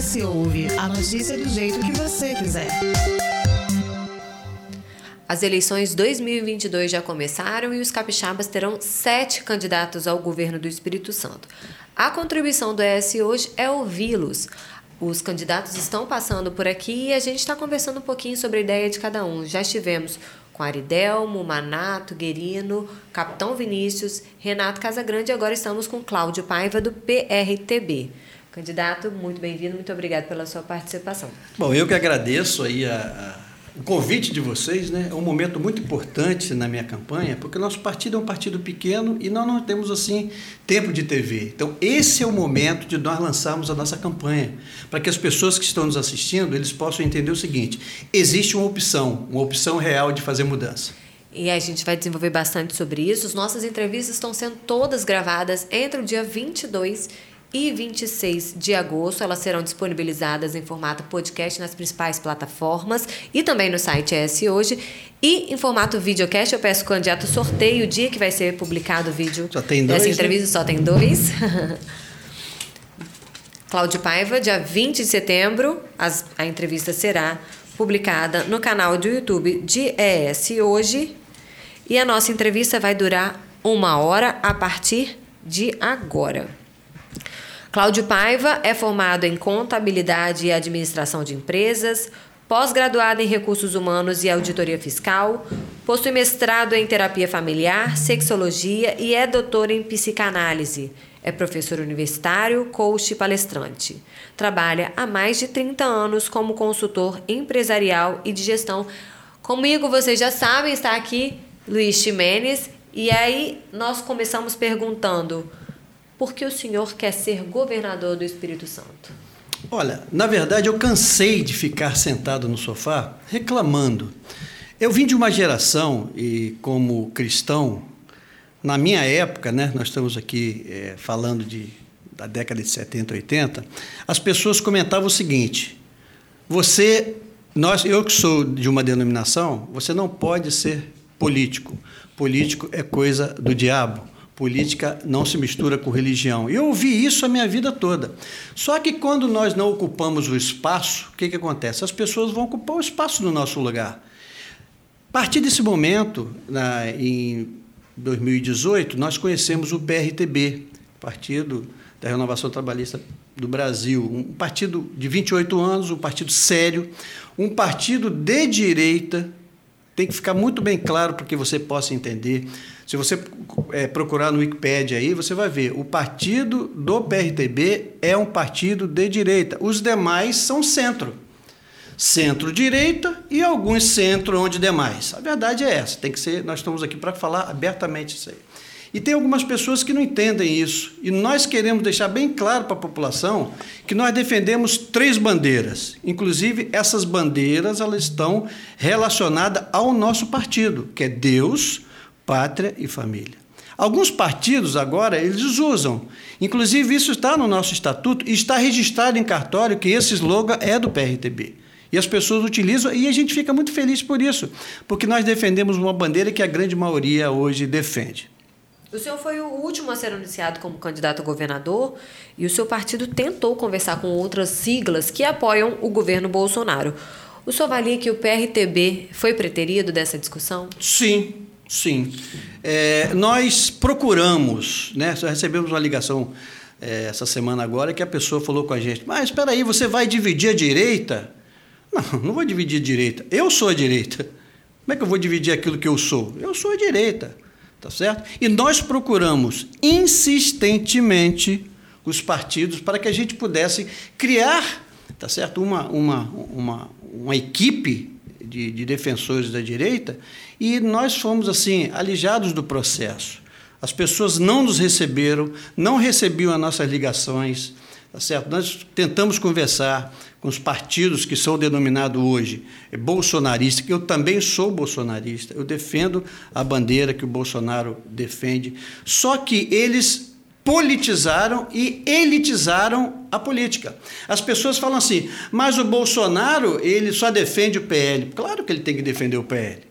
Acesse Ouve, a notícia do jeito que você quiser. As eleições 2022 já começaram e os capixabas terão sete candidatos ao governo do Espírito Santo. A contribuição do ES hoje é ouvi-los. Os candidatos estão passando por aqui e a gente está conversando um pouquinho sobre a ideia de cada um. Já estivemos com Aridelmo, Manato, Guerino, Capitão Vinícius, Renato Casagrande e agora estamos com Cláudio Paiva do PRTB. Candidato, muito bem-vindo, muito obrigado pela sua participação. Bom, eu que agradeço aí a, a o convite de vocês né, é um momento muito importante na minha campanha, porque o nosso partido é um partido pequeno e nós não temos assim tempo de TV. Então, esse é o momento de nós lançarmos a nossa campanha, para que as pessoas que estão nos assistindo, eles possam entender o seguinte: existe uma opção, uma opção real de fazer mudança. E a gente vai desenvolver bastante sobre isso. As nossas entrevistas estão sendo todas gravadas entre o dia 22 e 26 de agosto. Elas serão disponibilizadas em formato podcast nas principais plataformas e também no site ES Hoje. E em formato videocast, eu peço candidato sorteie o dia que vai ser publicado o vídeo só tem dois, dessa né? entrevista. Né? Só tem dois. Cláudio Paiva, dia 20 de setembro, as, a entrevista será publicada no canal do YouTube de ES Hoje. E a nossa entrevista vai durar uma hora a partir de agora. Cláudio Paiva é formado em Contabilidade e Administração de Empresas, pós-graduado em Recursos Humanos e Auditoria Fiscal, possui mestrado em Terapia Familiar, Sexologia e é doutor em Psicanálise. É professor universitário, coach e palestrante. Trabalha há mais de 30 anos como consultor empresarial e de gestão. Comigo, vocês já sabem, está aqui Luiz Ximenes. E aí nós começamos perguntando por que o senhor quer ser governador do Espírito Santo? Olha, na verdade eu cansei de ficar sentado no sofá reclamando. Eu vim de uma geração e como cristão, na minha época, né, nós estamos aqui é, falando de, da década de 70, 80, as pessoas comentavam o seguinte: você, nós, eu que sou de uma denominação, você não pode ser político. Político é coisa do diabo política não se mistura com religião. Eu ouvi isso a minha vida toda. Só que quando nós não ocupamos o espaço, o que, que acontece? As pessoas vão ocupar o espaço no nosso lugar. A partir desse momento, na, em 2018, nós conhecemos o PRTB, Partido da Renovação Trabalhista do Brasil, um partido de 28 anos, um partido sério, um partido de direita, tem que ficar muito bem claro para que você possa entender. Se você é, procurar no Wikipedia aí, você vai ver. O partido do PRTB é um partido de direita. Os demais são centro. Centro-direita e alguns centro onde demais. A verdade é essa. Tem que ser. Nós estamos aqui para falar abertamente isso aí. E tem algumas pessoas que não entendem isso. E nós queremos deixar bem claro para a população que nós defendemos três bandeiras. Inclusive, essas bandeiras elas estão relacionadas ao nosso partido, que é Deus, pátria e família. Alguns partidos agora eles usam. Inclusive, isso está no nosso estatuto e está registrado em cartório que esse slogan é do PRTB. E as pessoas utilizam e a gente fica muito feliz por isso, porque nós defendemos uma bandeira que a grande maioria hoje defende. O senhor foi o último a ser anunciado como candidato a governador e o seu partido tentou conversar com outras siglas que apoiam o governo Bolsonaro. O senhor avalia que o PRTB foi preterido dessa discussão? Sim, sim. É, nós procuramos, né? Recebemos uma ligação é, essa semana agora que a pessoa falou com a gente: Mas espera aí, você vai dividir a direita? Não, não vou dividir a direita. Eu sou a direita. Como é que eu vou dividir aquilo que eu sou? Eu sou a direita. Tá certo? E nós procuramos insistentemente os partidos para que a gente pudesse criar, tá certo? Uma, uma, uma, uma equipe de, de defensores da direita e nós fomos assim alijados do processo. As pessoas não nos receberam, não recebiam as nossas ligações, tá certo? Nós tentamos conversar com os partidos que são denominados hoje bolsonaristas, que eu também sou bolsonarista, eu defendo a bandeira que o Bolsonaro defende, só que eles politizaram e elitizaram a política. As pessoas falam assim, mas o Bolsonaro, ele só defende o PL. Claro que ele tem que defender o PL.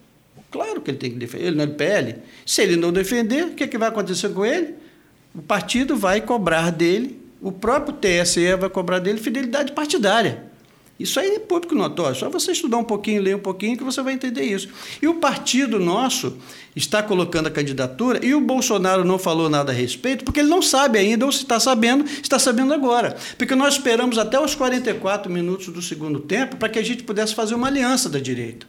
Claro que ele tem que defender, ele não é do PL. Se ele não defender, o que, é que vai acontecer com ele? O partido vai cobrar dele o próprio TSE vai cobrar dele fidelidade partidária. Isso aí é público notório. Só você estudar um pouquinho, ler um pouquinho, que você vai entender isso. E o partido nosso está colocando a candidatura e o Bolsonaro não falou nada a respeito, porque ele não sabe ainda, ou se está sabendo, está sabendo agora. Porque nós esperamos até os 44 minutos do segundo tempo para que a gente pudesse fazer uma aliança da direita.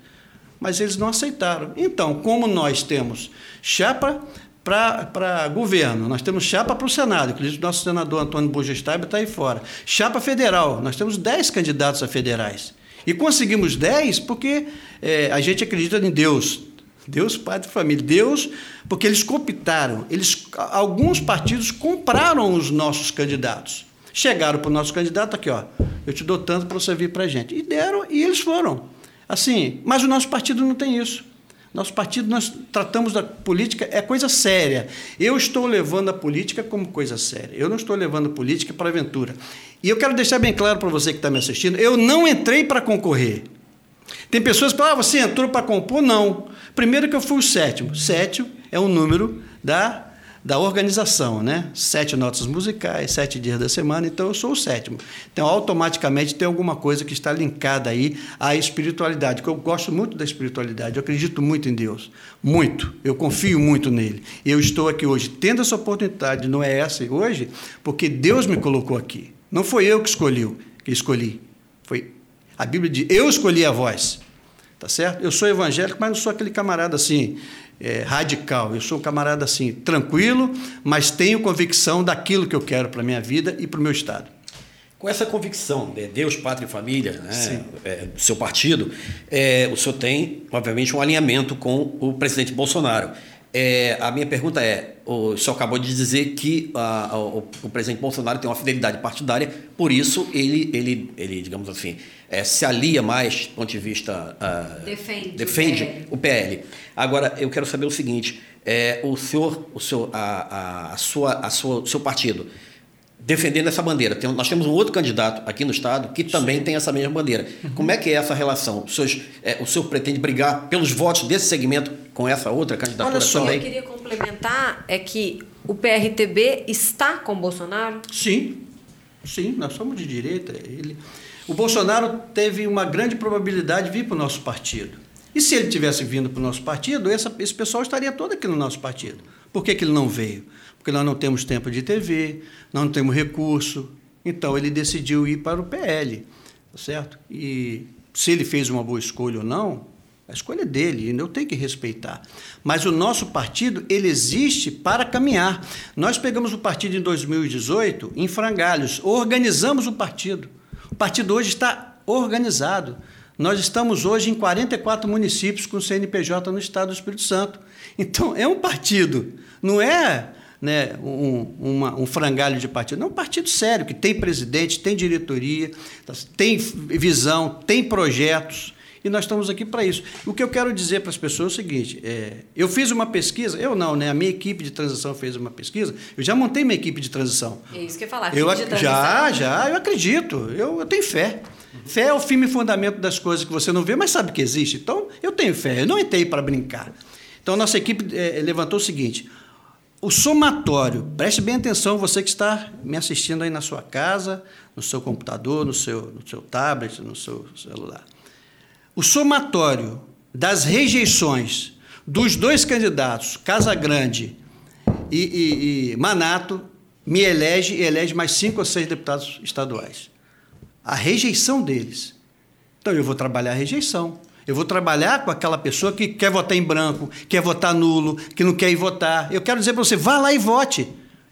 Mas eles não aceitaram. Então, como nós temos chapa para governo, nós temos chapa para o Senado, inclusive o nosso senador Antônio Bugestaiba está aí fora. Chapa federal, nós temos 10 candidatos a federais. E conseguimos 10 porque é, a gente acredita em Deus. Deus, Pai de família. Deus, porque eles cooptaram. Eles, alguns partidos compraram os nossos candidatos. Chegaram para o nosso candidato aqui, ó. Eu te dou tanto para você vir para a gente. E deram, e eles foram. Assim, mas o nosso partido não tem isso. Nosso partido, nós tratamos da política, é coisa séria. Eu estou levando a política como coisa séria. Eu não estou levando a política para aventura. E eu quero deixar bem claro para você que está me assistindo: eu não entrei para concorrer. Tem pessoas que falam, ah, você entrou para compor? Não. Primeiro que eu fui o sétimo. Sétimo é o número da da organização, né? Sete notas musicais, sete dias da semana, então eu sou o sétimo. Então, automaticamente tem alguma coisa que está linkada aí à espiritualidade, que eu gosto muito da espiritualidade, eu acredito muito em Deus, muito, eu confio muito nele. Eu estou aqui hoje tendo essa oportunidade, não é essa hoje, porque Deus me colocou aqui. Não foi eu que escolhi, que escolhi. Foi a Bíblia diz: "Eu escolhi a voz". Tá certo? Eu sou evangélico, mas não sou aquele camarada assim, é, radical. Eu sou um camarada assim, tranquilo, mas tenho convicção daquilo que eu quero para a minha vida e para o meu Estado. Com essa convicção de Deus, Pátria e Família, né, é, do seu partido, é, o senhor tem, obviamente, um alinhamento com o presidente Bolsonaro. É, a minha pergunta é: o senhor acabou de dizer que a, a, o, o, presidente Bolsonaro tem uma fidelidade partidária, por isso ele, ele, ele digamos assim, é, se alia mais do ponto de vista. Uh, defende, defende o, PL. o PL. Agora, eu quero saber o seguinte: é, o senhor, o seu, a, a, sua, a sua, o seu partido defendendo essa bandeira. Tem, nós temos um outro candidato aqui no estado que também Sim. tem essa mesma bandeira. Uhum. Como é que é essa relação? O senhor, é, o senhor pretende brigar pelos votos desse segmento com essa outra candidatura Olha só, também? eu queria complementar é que o PRTB está com Bolsonaro? Sim, sim, nós somos de direita. Ele, o Bolsonaro teve uma grande probabilidade de vir para o nosso partido. E se ele tivesse vindo para o nosso partido, essa, esse pessoal estaria todo aqui no nosso partido. Por que, que ele não veio? Porque nós não temos tempo de TV, nós não temos recurso. Então ele decidiu ir para o PL, tá certo? E se ele fez uma boa escolha ou não, a escolha é dele, eu tenho que respeitar. Mas o nosso partido, ele existe para caminhar. Nós pegamos o partido em 2018 em frangalhos, organizamos o partido. Partido hoje está organizado. Nós estamos hoje em 44 municípios com CNPJ no estado do Espírito Santo. Então, é um partido, não é né, um, uma, um frangalho de partido. É um partido sério, que tem presidente, tem diretoria, tem visão, tem projetos. E nós estamos aqui para isso. O que eu quero dizer para as pessoas é o seguinte: é, eu fiz uma pesquisa, eu não, né? A minha equipe de transição fez uma pesquisa. Eu já montei minha equipe de transição. É isso que eu ia falar. Eu, já, já, eu acredito. Eu, eu tenho fé. Fé é o firme fundamento das coisas que você não vê, mas sabe que existe. Então, eu tenho fé. Eu não entrei para brincar. Então, a nossa equipe é, levantou o seguinte: o somatório, preste bem atenção, você que está me assistindo aí na sua casa, no seu computador, no seu, no seu tablet, no seu celular. O somatório das rejeições dos dois candidatos, Casa Grande e, e, e Manato, me elege e elege mais cinco ou seis deputados estaduais. A rejeição deles. Então eu vou trabalhar a rejeição. Eu vou trabalhar com aquela pessoa que quer votar em branco, quer votar nulo, que não quer ir votar. Eu quero dizer para você, vá lá e vote.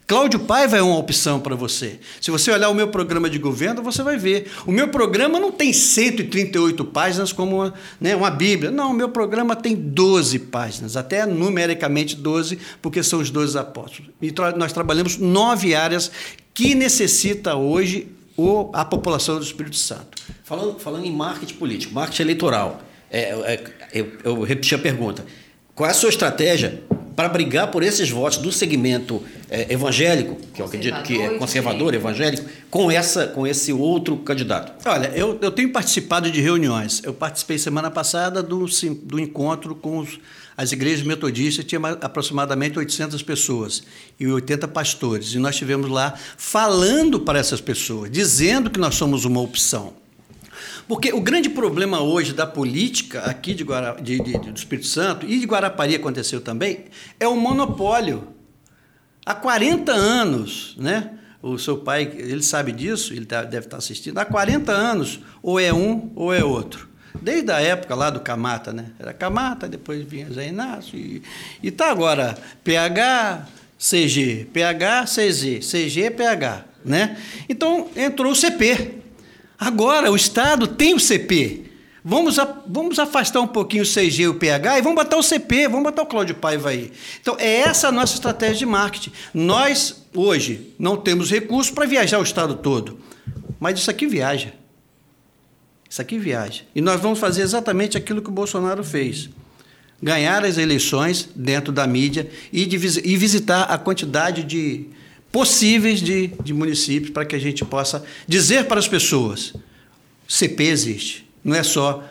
Cláudio Paiva é uma opção para você. Se você olhar o meu programa de governo, você vai ver. O meu programa não tem 138 páginas como uma, né, uma Bíblia. Não, o meu programa tem 12 páginas, até numericamente 12, porque são os 12 apóstolos. E tra nós trabalhamos nove áreas que necessita hoje o, a população do Espírito Santo. Falando, falando em marketing político, marketing eleitoral, é, é, eu, eu repeti a pergunta. Qual é a sua estratégia para brigar por esses votos do segmento é, evangélico, que eu acredito que é conservador, evangélico, com, essa, com esse outro candidato? Olha, eu, eu tenho participado de reuniões. Eu participei semana passada do, do encontro com os, as igrejas metodistas tinham aproximadamente 800 pessoas e 80 pastores. E nós estivemos lá falando para essas pessoas, dizendo que nós somos uma opção. Porque o grande problema hoje da política aqui de, Guara, de, de, do Espírito Santo e de Guarapari aconteceu também é o monopólio. Há 40 anos, né? O seu pai, ele sabe disso, ele tá, deve estar assistindo. Há 40 anos, ou é um ou é outro. Desde a época lá do Camata, né? Era Camata, depois vinha Zé Inácio. E está agora PH, CG, PH, CZ, CG, PH. Né? Então entrou o CP. Agora o Estado tem o CP. Vamos, a, vamos afastar um pouquinho o CG e o PH e vamos botar o CP, vamos botar o Cláudio Paiva aí. Então, é essa a nossa estratégia de marketing. Nós, hoje, não temos recursos para viajar o estado todo, mas isso aqui viaja. Isso aqui viaja. E nós vamos fazer exatamente aquilo que o Bolsonaro fez. Ganhar as eleições dentro da mídia e, de, e visitar a quantidade de possíveis de, de municípios para que a gente possa dizer para as pessoas: CP existe, não é só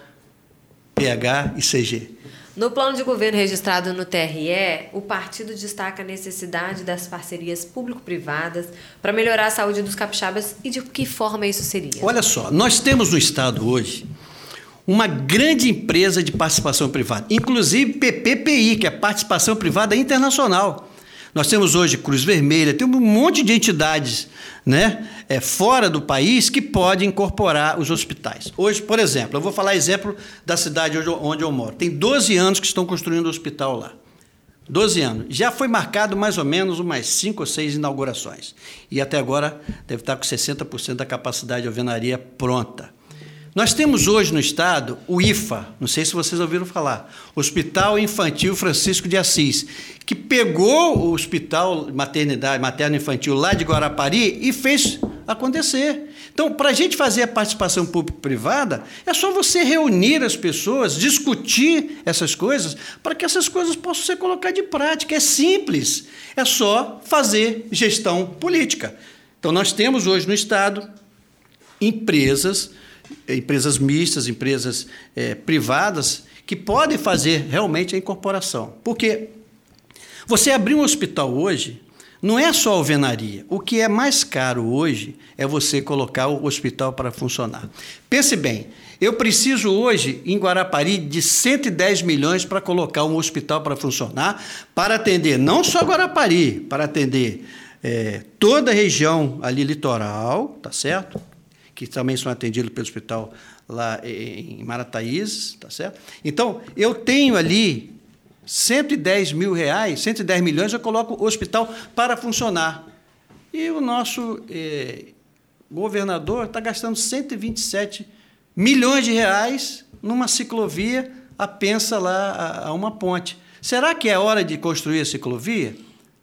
PH e CG. No plano de governo registrado no TRE, o partido destaca a necessidade das parcerias público-privadas para melhorar a saúde dos capixabas e de que forma isso seria? Olha só, nós temos no estado hoje uma grande empresa de participação privada, inclusive PPPI, que é Participação Privada Internacional. Nós temos hoje Cruz Vermelha, temos um monte de entidades né, é, fora do país que pode incorporar os hospitais. Hoje, por exemplo, eu vou falar exemplo da cidade onde eu moro. Tem 12 anos que estão construindo um hospital lá. 12 anos. Já foi marcado mais ou menos umas 5 ou 6 inaugurações. E até agora deve estar com 60% da capacidade de alvenaria pronta. Nós temos hoje no estado o IFA, não sei se vocês ouviram falar, Hospital Infantil Francisco de Assis, que pegou o hospital maternidade, materno infantil lá de Guarapari e fez acontecer. Então, para a gente fazer a participação público-privada, é só você reunir as pessoas, discutir essas coisas, para que essas coisas possam ser colocadas de prática. É simples, é só fazer gestão política. Então, nós temos hoje no Estado empresas empresas mistas, empresas é, privadas, que podem fazer realmente a incorporação. Porque você abrir um hospital hoje não é só alvenaria. O que é mais caro hoje é você colocar o hospital para funcionar. Pense bem, eu preciso hoje, em Guarapari, de 110 milhões para colocar um hospital para funcionar, para atender não só Guarapari, para atender é, toda a região ali litoral, tá certo? Que também são atendidos pelo hospital lá em Marataízes, tá certo? Então, eu tenho ali 110 mil reais, 110 milhões, eu coloco o hospital para funcionar. E o nosso eh, governador está gastando 127 milhões de reais numa ciclovia a pensa lá a, a uma ponte. Será que é hora de construir a ciclovia?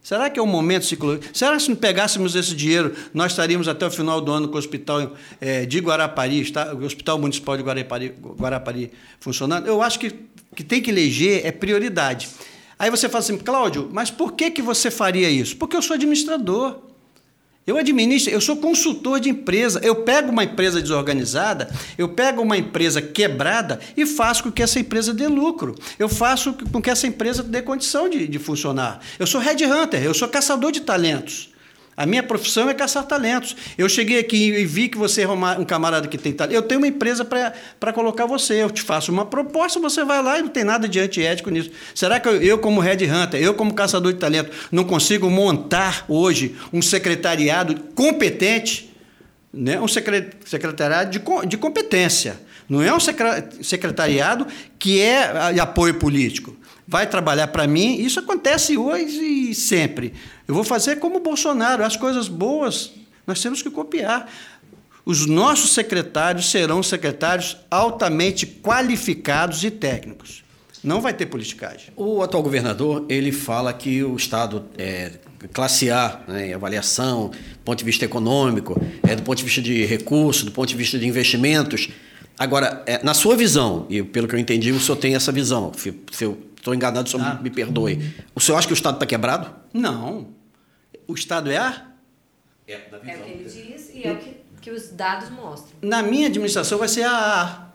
Será que é o momento ciclológico? Será que se não pegássemos esse dinheiro, nós estaríamos até o final do ano com o hospital é, de Guarapari, está, o Hospital Municipal de Guarapari, Guarapari funcionando? Eu acho que, que tem que eleger é prioridade. Aí você fala assim, Cláudio, mas por que, que você faria isso? Porque eu sou administrador. Eu administro, eu sou consultor de empresa. Eu pego uma empresa desorganizada, eu pego uma empresa quebrada e faço com que essa empresa dê lucro. Eu faço com que essa empresa dê condição de, de funcionar. Eu sou headhunter, eu sou caçador de talentos. A minha profissão é caçar talentos. Eu cheguei aqui e vi que você é um camarada que tem talento. Eu tenho uma empresa para colocar você. Eu te faço uma proposta, você vai lá e não tem nada de antiético nisso. Será que eu, eu, como Red Hunter, eu, como caçador de talento, não consigo montar hoje um secretariado competente? Né? Um secretariado de, de competência. Não é um secretariado que é apoio político vai trabalhar para mim. Isso acontece hoje e sempre. Eu vou fazer como Bolsonaro. As coisas boas nós temos que copiar. Os nossos secretários serão secretários altamente qualificados e técnicos. Não vai ter politicagem. O atual governador ele fala que o Estado é classe A, né, avaliação, do ponto de vista econômico, é, do ponto de vista de recursos, do ponto de vista de investimentos. Agora, é, na sua visão, e pelo que eu entendi, o senhor tem essa visão. Se eu estou enganado, o senhor ah. me perdoe. O senhor acha que o Estado está quebrado? Não. O Estado é A? É, da visão. é o que ele diz e é o que, que os dados mostram. Na minha administração vai ser a A.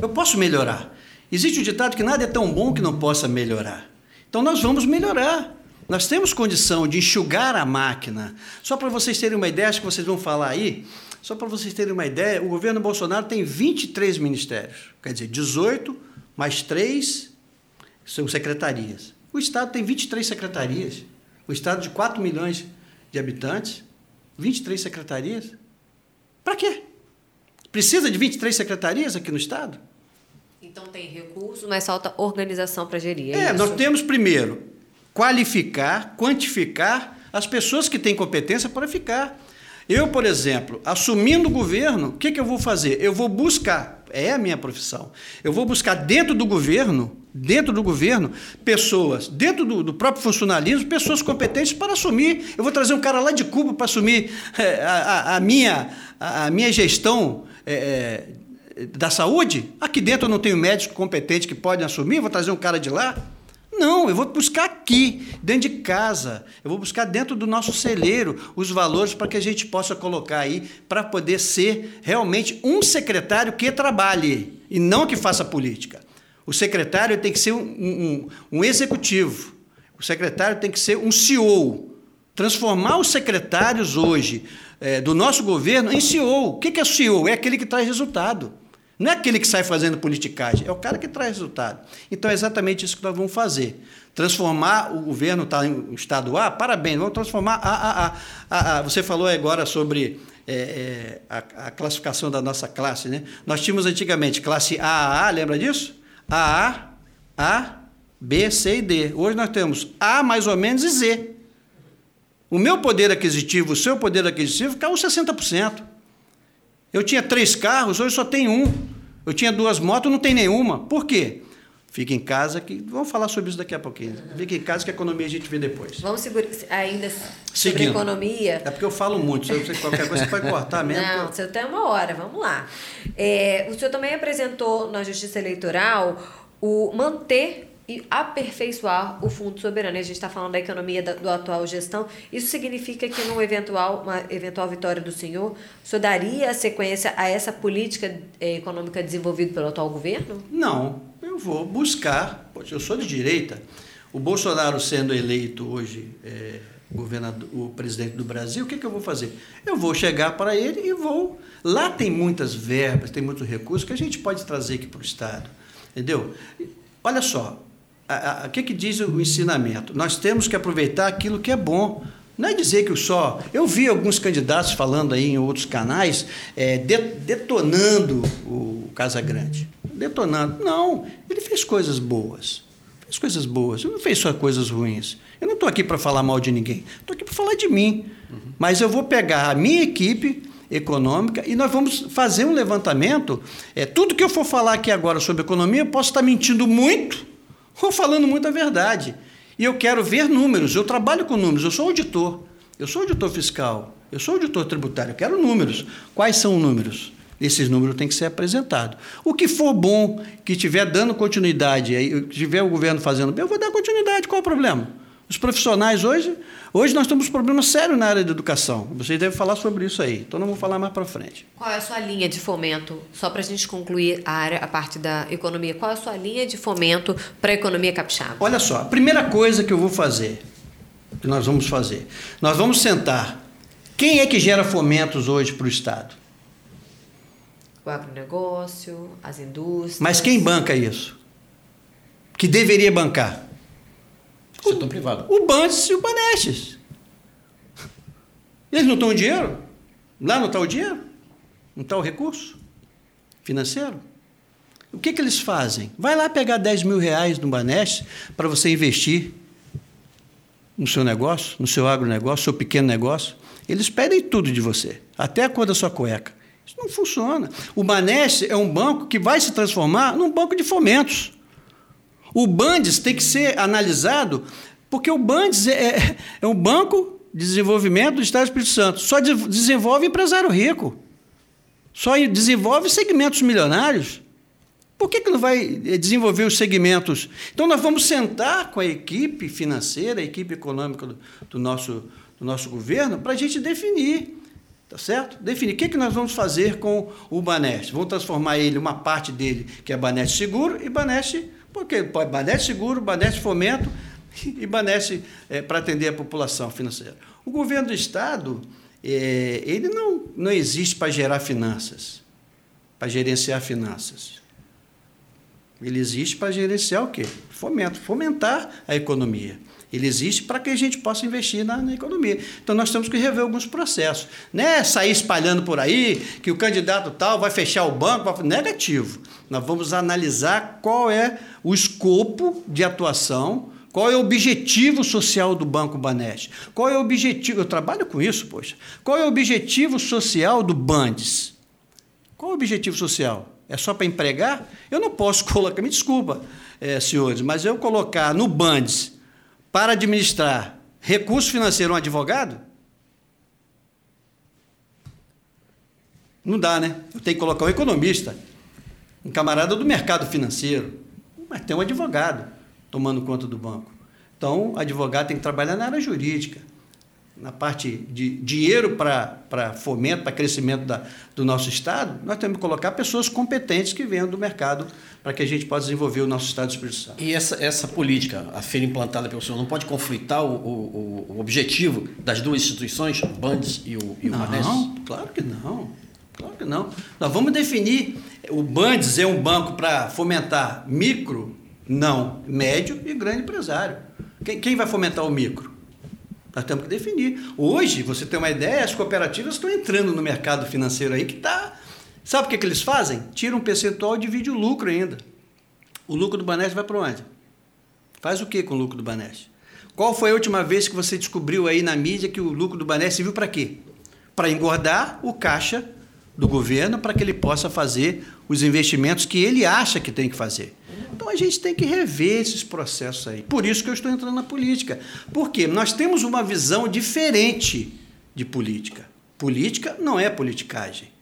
Eu posso melhorar. Existe o ditado que nada é tão bom que não possa melhorar. Então nós vamos melhorar. Nós temos condição de enxugar a máquina. Só para vocês terem uma ideia, acho que vocês vão falar aí, só para vocês terem uma ideia, o governo Bolsonaro tem 23 ministérios. Quer dizer, 18 mais 3 são secretarias. O Estado tem 23 secretarias. O Estado de 4 milhões de habitantes, 23 secretarias. Para quê? Precisa de 23 secretarias aqui no Estado? Então tem recurso, mas falta organização para gerir. É, é nós temos primeiro qualificar, quantificar as pessoas que têm competência para ficar. Eu, por exemplo, assumindo o governo, o que, que eu vou fazer? Eu vou buscar, é a minha profissão, eu vou buscar dentro do governo, dentro do governo, pessoas, dentro do, do próprio funcionalismo, pessoas competentes para assumir. Eu vou trazer um cara lá de Cuba para assumir é, a, a, a, minha, a, a minha gestão é, da saúde? Aqui dentro eu não tenho médico competente que pode assumir, vou trazer um cara de lá. Não, eu vou buscar aqui, dentro de casa. Eu vou buscar dentro do nosso celeiro os valores para que a gente possa colocar aí para poder ser realmente um secretário que trabalhe e não que faça política. O secretário tem que ser um, um, um executivo. O secretário tem que ser um CEO. Transformar os secretários hoje é, do nosso governo em CEO. O que é CEO? É aquele que traz resultado. Não é aquele que sai fazendo politicagem, é o cara que traz resultado. Então é exatamente isso que nós vamos fazer. Transformar o governo está em estado A, parabéns, vamos transformar A, A, A. a. Você falou agora sobre é, é, a, a, classificação da nossa classe. Né? Nós tínhamos antigamente classe A, A, lembra disso? A, A, A, B, C e D. Hoje nós temos A mais ou menos e Z. O meu poder aquisitivo, o seu poder aquisitivo caiu 60%. Eu tinha três carros, hoje só tenho um. Eu tinha duas motos, não tem nenhuma. Por quê? Fica em casa que. Vamos falar sobre isso daqui a pouquinho. Fica em casa que a economia a gente vê depois. Vamos segurar ainda sobre Seguindo. economia. É porque eu falo muito. Se você qualquer coisa você pode cortar mesmo. Não, você tem uma hora, vamos lá. É, o senhor também apresentou na Justiça Eleitoral o manter e aperfeiçoar o fundo soberano. E a gente está falando da economia da do atual gestão. Isso significa que, numa eventual, uma eventual vitória do senhor, o senhor daria a sequência a essa política eh, econômica desenvolvida pelo atual governo? Não, eu vou buscar. Poxa, eu sou de direita. O Bolsonaro sendo eleito hoje é, governador, o presidente do Brasil, o que, que eu vou fazer? Eu vou chegar para ele e vou. Lá tem muitas verbas, tem muitos recursos que a gente pode trazer aqui para o Estado. Entendeu? Olha só, o que, que diz o ensinamento? Nós temos que aproveitar aquilo que é bom. Não é dizer que só. Eu vi alguns candidatos falando aí em outros canais, é, detonando o Casa Grande. Detonando. Não, ele fez coisas boas. Fez coisas boas. Ele não fez só coisas ruins. Eu não estou aqui para falar mal de ninguém. Estou aqui para falar de mim. Uhum. Mas eu vou pegar a minha equipe econômica e nós vamos fazer um levantamento. É, tudo que eu for falar aqui agora sobre economia, eu posso estar mentindo muito ou falando muita verdade. E eu quero ver números, eu trabalho com números, eu sou auditor, eu sou auditor fiscal, eu sou auditor tributário, eu quero números. Quais são os números? Esses números têm que ser apresentados. O que for bom, que estiver dando continuidade, que tiver o governo fazendo bem, eu vou dar continuidade, qual o problema? Os profissionais hoje, hoje nós temos um problema sério na área da educação. Vocês devem falar sobre isso aí. Então não vou falar mais para frente. Qual é a sua linha de fomento? Só para a gente concluir a área, a parte da economia. Qual é a sua linha de fomento para a economia capixaba? Olha só, a primeira coisa que eu vou fazer, que nós vamos fazer, nós vamos sentar. Quem é que gera fomentos hoje para o Estado? O agronegócio, as indústrias. Mas quem banca isso? Que deveria bancar? Setor privado. O Bandes e o Banestes. Eles não estão o dinheiro? Lá não está o dinheiro? Não está o recurso financeiro? O que, que eles fazem? Vai lá pegar 10 mil reais no Banestes para você investir no seu negócio, no seu agronegócio, no seu pequeno negócio. Eles pedem tudo de você, até a cor da sua cueca. Isso não funciona. O Banestes é um banco que vai se transformar num banco de fomentos. O Bandes tem que ser analisado, porque o Bandes é, é, é um banco de desenvolvimento do Estado do Espírito Santo. Só de, desenvolve empresário rico. Só desenvolve segmentos milionários. Por que, que não vai eh, desenvolver os segmentos? Então, nós vamos sentar com a equipe financeira, a equipe econômica do, do nosso, do nosso governo, para a gente definir. Tá certo? Definir o que, que nós vamos fazer com o Baneste. Vamos transformar ele, uma parte dele, que é Baneste Seguro, e Baneste, porque Baneste Seguro, Baneste Fomento e Baneste é, para atender a população financeira. O governo do Estado, é, ele não, não existe para gerar finanças, para gerenciar finanças. Ele existe para gerenciar o quê? Fomento, fomentar a economia. Ele existe para que a gente possa investir na, na, economia. Então nós temos que rever alguns processos. Não é sair espalhando por aí que o candidato tal vai fechar o banco. Negativo. Nós vamos analisar qual é o escopo de atuação, qual é o objetivo social do Banco Baneste. Qual é o objetivo. Eu trabalho com isso, poxa. Qual é o objetivo social do Bandes? Qual é o objetivo social? É só para empregar? Eu não posso colocar, me desculpa, é, senhores, mas eu colocar no Bandes para administrar recurso financeiro um advogado? Não dá, né? Eu tenho que colocar um economista, um camarada do mercado financeiro, mas tem um advogado tomando conta do banco. Então, o advogado tem que trabalhar na área jurídica na parte de dinheiro para fomento, para crescimento da, do nosso Estado, nós temos que colocar pessoas competentes que venham do mercado para que a gente possa desenvolver o nosso Estado de Espírito Santo. E essa, essa política a ser implantada pelo senhor não pode conflitar o, o, o objetivo das duas instituições, o BANDES e o, e o Não, claro que não. Claro que não. Nós vamos definir, o BANDES é um banco para fomentar micro, não, médio e grande empresário. Quem, quem vai fomentar o micro? Nós temos que definir. Hoje, você tem uma ideia, as cooperativas estão entrando no mercado financeiro aí que está. Sabe o que, que eles fazem? Tiram um percentual e divide o lucro ainda. O lucro do Baneste vai para onde? Faz o que com o lucro do Baneste? Qual foi a última vez que você descobriu aí na mídia que o lucro do Baneste serviu para quê? Para engordar o caixa do governo para que ele possa fazer os investimentos que ele acha que tem que fazer. Então a gente tem que rever esses processos aí. Por isso que eu estou entrando na política. Porque nós temos uma visão diferente de política. Política não é politicagem.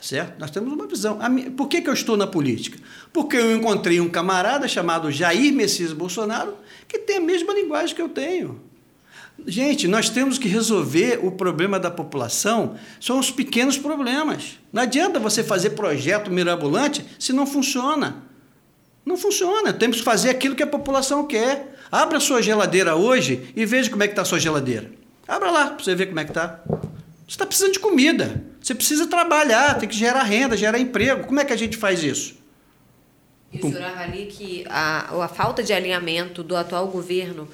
Certo? Nós temos uma visão. Por que, que eu estou na política? Porque eu encontrei um camarada chamado Jair Messias Bolsonaro que tem a mesma linguagem que eu tenho. Gente, nós temos que resolver o problema da população, são os pequenos problemas. Não adianta você fazer projeto mirabolante se não funciona. Não funciona. Temos que fazer aquilo que a população quer. Abra sua geladeira hoje e veja como é que está a sua geladeira. Abra lá para você ver como é que está. Você está precisando de comida. Você precisa trabalhar, tem que gerar renda, gerar emprego. Como é que a gente faz isso? E o senhor avalia que a, a falta de alinhamento do atual governo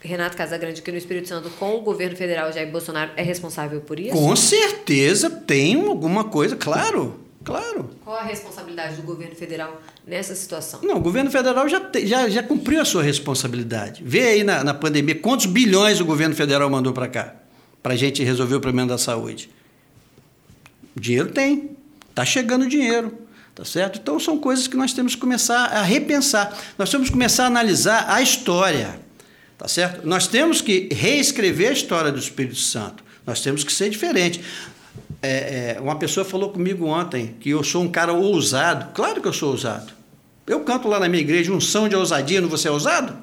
Renato Casagrande aqui no Espírito Santo com o governo federal Jair Bolsonaro é responsável por isso? Com certeza tem alguma coisa, claro. Claro. Qual a responsabilidade do governo federal nessa situação? Não, o governo federal já, te, já, já cumpriu a sua responsabilidade. Vê aí na, na pandemia quantos bilhões o governo federal mandou para cá, para a gente resolver o problema da saúde. Dinheiro tem, está chegando dinheiro, tá certo? Então são coisas que nós temos que começar a repensar. Nós temos que começar a analisar a história, tá certo? Nós temos que reescrever a história do Espírito Santo. Nós temos que ser diferente. É, é, uma pessoa falou comigo ontem que eu sou um cara ousado. Claro que eu sou ousado. Eu canto lá na minha igreja um som de ousadia, não você é ousado?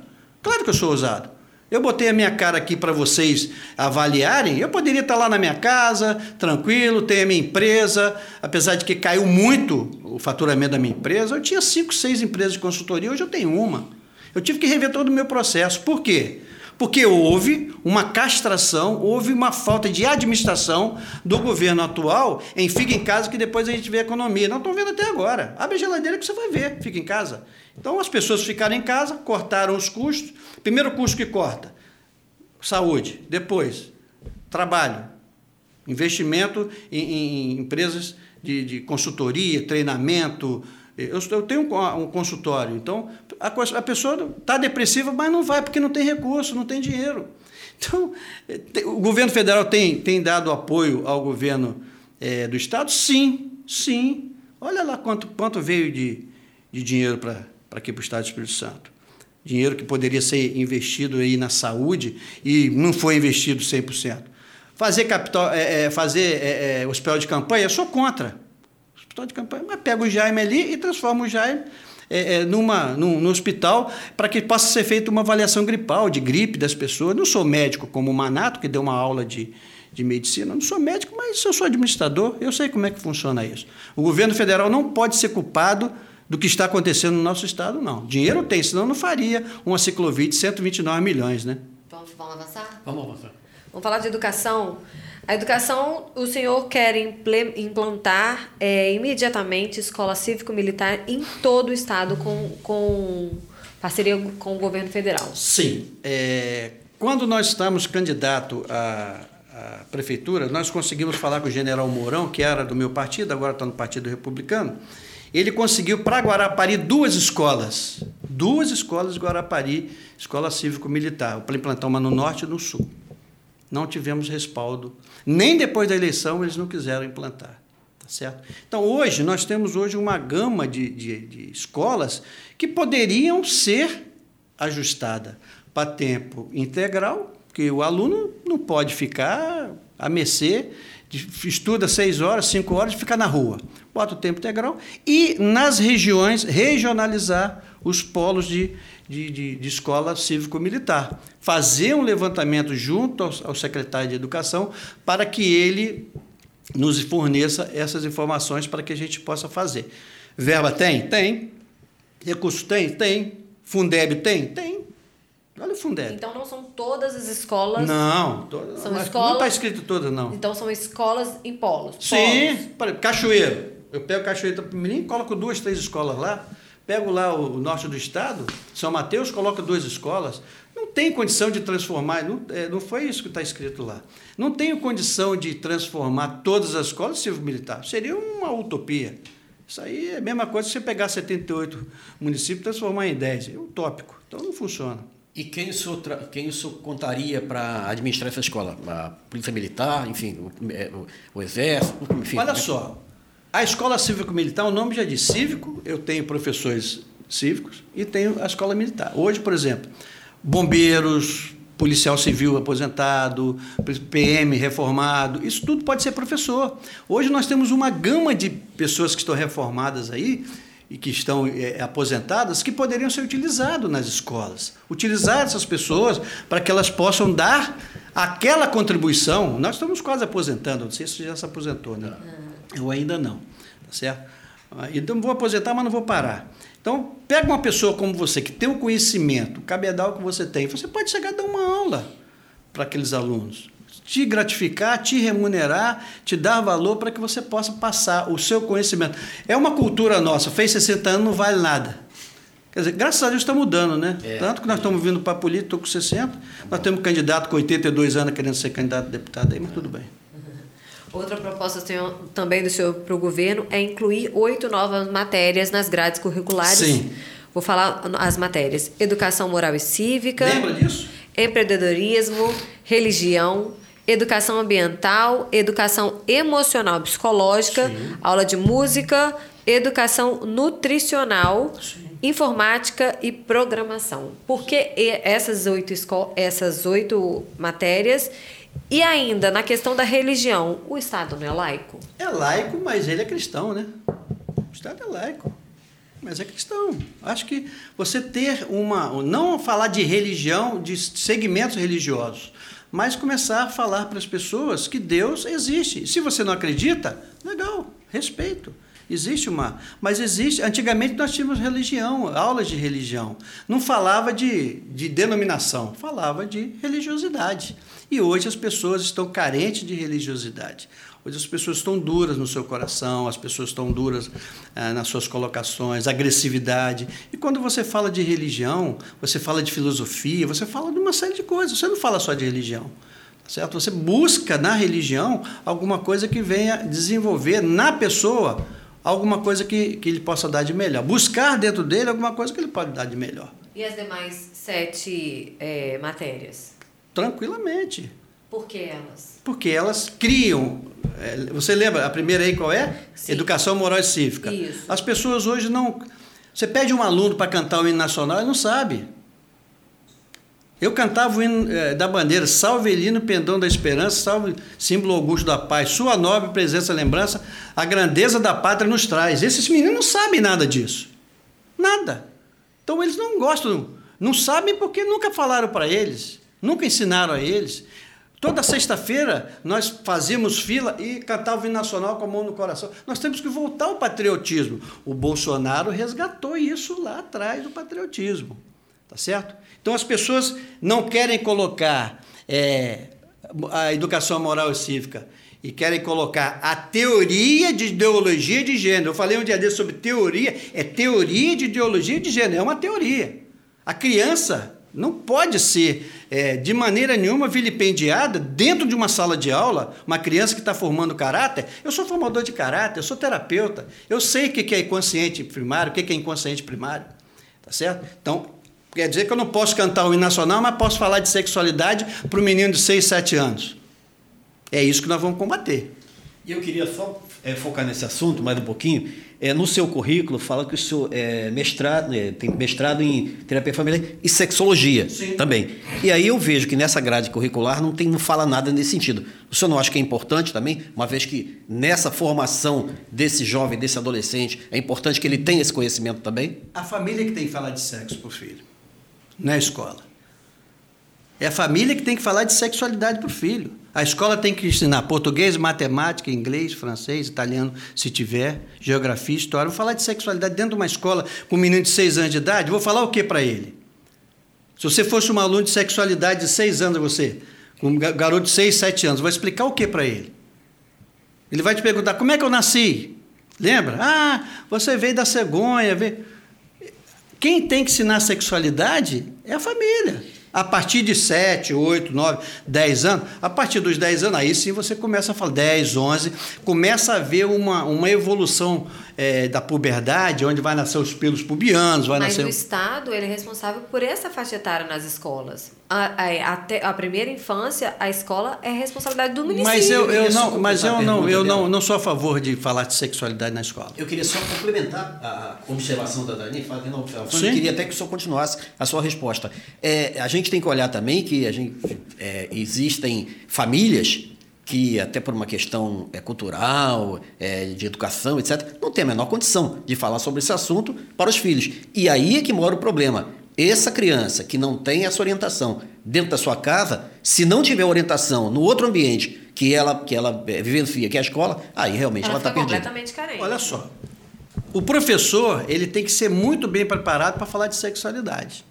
Claro que eu sou ousado. Eu botei a minha cara aqui para vocês avaliarem. Eu poderia estar lá na minha casa, tranquilo, ter a minha empresa. Apesar de que caiu muito o faturamento da minha empresa, eu tinha cinco, seis empresas de consultoria, hoje eu tenho uma. Eu tive que rever todo o meu processo. Por quê? Porque houve uma castração, houve uma falta de administração do governo atual em fica em casa que depois a gente vê a economia. Não estão vendo até agora. Abre a geladeira que você vai ver, fica em casa. Então as pessoas ficaram em casa, cortaram os custos. Primeiro custo que corta, saúde. Depois, trabalho, investimento em, em empresas de, de consultoria, treinamento, eu, eu tenho um, um, consultório, então a, a pessoa está depressiva, mas não vai porque não tem recurso, não tem dinheiro. Então, o governo federal tem, tem dado apoio ao governo é, do Estado? Sim, sim. Olha lá quanto, quanto veio de, de dinheiro para aqui para o Estado do Espírito Santo. Dinheiro que poderia ser investido aí na saúde e não foi investido 100%. Fazer, capital, é, é, fazer é, é, hospital de campanha, eu sou contra hospital de campanha, mas pega o Jaime ali e transforma o Jaime é, é, numa, num, no hospital para que possa ser feita uma avaliação gripal, de gripe das pessoas. Eu não sou médico como o Manato, que deu uma aula de, de medicina. Eu não sou médico, mas eu sou administrador, eu sei como é que funciona isso. O governo federal não pode ser culpado do que está acontecendo no nosso estado, não. Dinheiro tem, senão não faria uma ciclovia de 129 milhões, né? Vamos, vamos avançar? Vamos avançar. Vamos falar de educação. A educação, o senhor quer implantar é, imediatamente escola cívico-militar em todo o estado com, com parceria com o governo federal. Sim. É, quando nós estamos candidato à, à prefeitura, nós conseguimos falar com o general Mourão, que era do meu partido, agora está no Partido Republicano. Ele conseguiu para Guarapari duas escolas. Duas escolas de Guarapari, escola cívico-militar, para implantar uma no norte e no sul. Não tivemos respaldo. Nem depois da eleição eles não quiseram implantar. Tá certo? Então, hoje, nós temos hoje uma gama de, de, de escolas que poderiam ser ajustada para tempo integral, que o aluno não pode ficar a mercê, de, estuda seis horas, cinco horas e fica na rua. Bota o tempo integral e nas regiões regionalizar os polos de, de, de, de escola cívico-militar. Fazer um levantamento junto ao, ao secretário de Educação para que ele nos forneça essas informações para que a gente possa fazer. Verba tem? Tem. Recurso tem? Tem. Fundeb tem? Tem. Olha o Fundeb. Então não são todas as escolas. Não, todas, São escolas- não está escrito todas, não. Então são escolas em polos. Sim, polos. Cachoeiro. Eu pego Cachoeiro para menino, coloco duas, três escolas lá. Pego lá o norte do estado, São Mateus, coloco duas escolas. Não tem condição de transformar, não, é, não foi isso que está escrito lá. Não tenho condição de transformar todas as escolas em civil-militar. Seria uma utopia. Isso aí é a mesma coisa que você pegar 78 municípios e transformar em 10. É utópico. Então não funciona. E quem o senhor, quem o senhor contaria para administrar essa escola? A Polícia Militar, enfim, o, é, o- o Exército, enfim. Olha só, a escola cívico-militar, o nome já diz cívico, eu tenho professores cívicos e tenho a escola militar. Hoje, por exemplo, bombeiros, policial civil aposentado, PM reformado, isso tudo pode ser professor. Hoje nós temos uma gama de pessoas que estão reformadas aí e que estão eh, aposentadas que poderiam ser utilizados nas escolas. Utilizar essas pessoas para que elas possam dar aquela contribuição. Nós estamos quase aposentando, não sei se já se aposentou, né? Eu ainda não, tá certo? Ah, Então vou aposentar, mas não vou parar. Então, pega uma pessoa como você, que tem o conhecimento, o cabedal que você tem, você pode chegar a dar uma aula para aqueles alunos. Te gratificar, te remunerar, te dar valor para que você possa passar o seu conhecimento. É uma cultura nossa, fez 60 anos, não vale nada. Quer dizer, graças a Deus está mudando, né? É. Tanto que nós estamos vindo para a política, estou com 60, nós temos um candidato com 82 anos querendo ser candidato a deputado aí, mas tudo bem. Outra proposta também do senhor para o governo é incluir oito novas matérias nas grades curriculares. Sim. Vou falar as matérias: educação moral e cívica, Lembra disso? empreendedorismo, religião, educação ambiental, educação emocional e psicológica, aula de música, educação nutricional, informática e programação. Por que essas oito, essas oito matérias? E ainda, na questão da religião, o Estado não é laico? É laico, mas ele é cristão, né? O Estado é laico, mas é cristão. Acho que você ter uma. Não falar de religião, de segmentos religiosos, mas começar a falar para as pessoas que Deus existe. Se você não acredita, legal, respeito. Existe uma. Mas existe. Antigamente nós tínhamos religião, aulas de religião. Não falava de, de denominação, falava de religiosidade. E hoje as pessoas estão carentes de religiosidade. Hoje as pessoas estão duras no seu coração, as pessoas estão duras ah, nas suas colocações, agressividade. E quando você fala de religião, você fala de filosofia, você fala de uma série de coisas. Você não fala só de religião. tá Certo? Você busca na religião alguma coisa que venha desenvolver na pessoa alguma coisa que, que ele possa dar de melhor. Buscar dentro dele alguma coisa que ele pode dar de melhor. E as demais sete eh, matérias? Tranquilamente. Por que elas? Porque elas criam. é, Você lembra a primeira aí qual é? Sim. Educação moral e cívica. Isso. As pessoas hoje não. Você pede um aluno para cantar o hino nacional, ele não sabe. Eu cantava o hino eh, da bandeira, salve Elino, pendão da esperança, salve símbolo augusto da paz, sua nobre presença lembrança, a grandeza da pátria nos traz. Esses meninos não sabem nada disso. Nada. Então eles não gostam, não sabem porque nunca falaram para eles, nunca ensinaram a eles. Toda sexta-feira nós fazíamos fila e cantava o nacional com a mão no coração. Nós temos que voltar ao patriotismo. O Bolsonaro resgatou isso lá atrás do patriotismo. Tá certo? Então as pessoas não querem colocar é, a educação moral e cívica e querem colocar a teoria de ideologia de gênero. Eu falei um dia desse sobre teoria, é teoria de ideologia de gênero, é uma teoria. A criança não pode ser é, de maneira nenhuma vilipendiada dentro de uma sala de aula, uma criança que está formando caráter. Eu sou formador de caráter, eu sou terapeuta, eu sei o que é inconsciente primário, o que é inconsciente primário. Tá certo? Então, quer dizer que eu não posso cantar o nacional, mas posso falar de sexualidade para um menino de 6, 7 anos. É isso que nós vamos combater. E eu queria só é, focar nesse assunto mais um pouquinho. É, no seu currículo fala que o senhor é mestrado, é, tem mestrado em terapia familiar e sexologia Sim. também. E aí eu vejo que nessa grade curricular não, tem, não fala nada nesse sentido. O senhor não acha que é importante também, uma vez que nessa formação desse jovem, desse adolescente, é importante que ele tenha esse conhecimento também? A família que tem que falar de sexo para o filho, não é a escola. É a família que tem que falar de sexualidade para o filho. A escola tem que ensinar português, matemática, inglês, francês, italiano, se tiver, geografia, história. Vou falar de sexualidade dentro de uma escola com um menino de seis anos de idade, vou falar o que para ele? Se você fosse um aluno de sexualidade de seis anos, você, um garoto de seis, sete anos, vou explicar o que para ele? Ele vai te perguntar, como é que eu nasci? Lembra? Ah, você veio da cegonha. Veio... Quem tem que ensinar sexualidade é a família. A partir de 7, 8, 9, 10 anos, a partir dos 10 anos, aí sim você começa a falar 10, 11, começa a ver uma, uma evolução é, da puberdade, onde vai nascer os pelos pubianos, vai Mas nascer... o Estado ele é responsável por essa faixa etária nas escolas. A, a, a, a primeira infância, a escola é responsabilidade do município. Mas eu, eu não, mas eu não, eu não, não sou a favor de falar de sexualidade na escola. Eu queria só complementar a observação da Dani, falando eu queria até que o senhor continuasse a sua resposta. É, a gente gente tem que olhar também que a gente, é, existem famílias que, até por uma questão é, cultural, é, de educação, etc., não tem a menor condição de falar sobre esse assunto para os filhos. E aí é que mora o problema. Essa criança que não tem essa orientação dentro da sua casa, se não tiver orientação no outro ambiente que ela, que ela é, vivencia, que é a escola, aí realmente ela está perdida. completamente carente. Olha só. O professor ele tem que ser muito bem preparado para falar de sexualidade.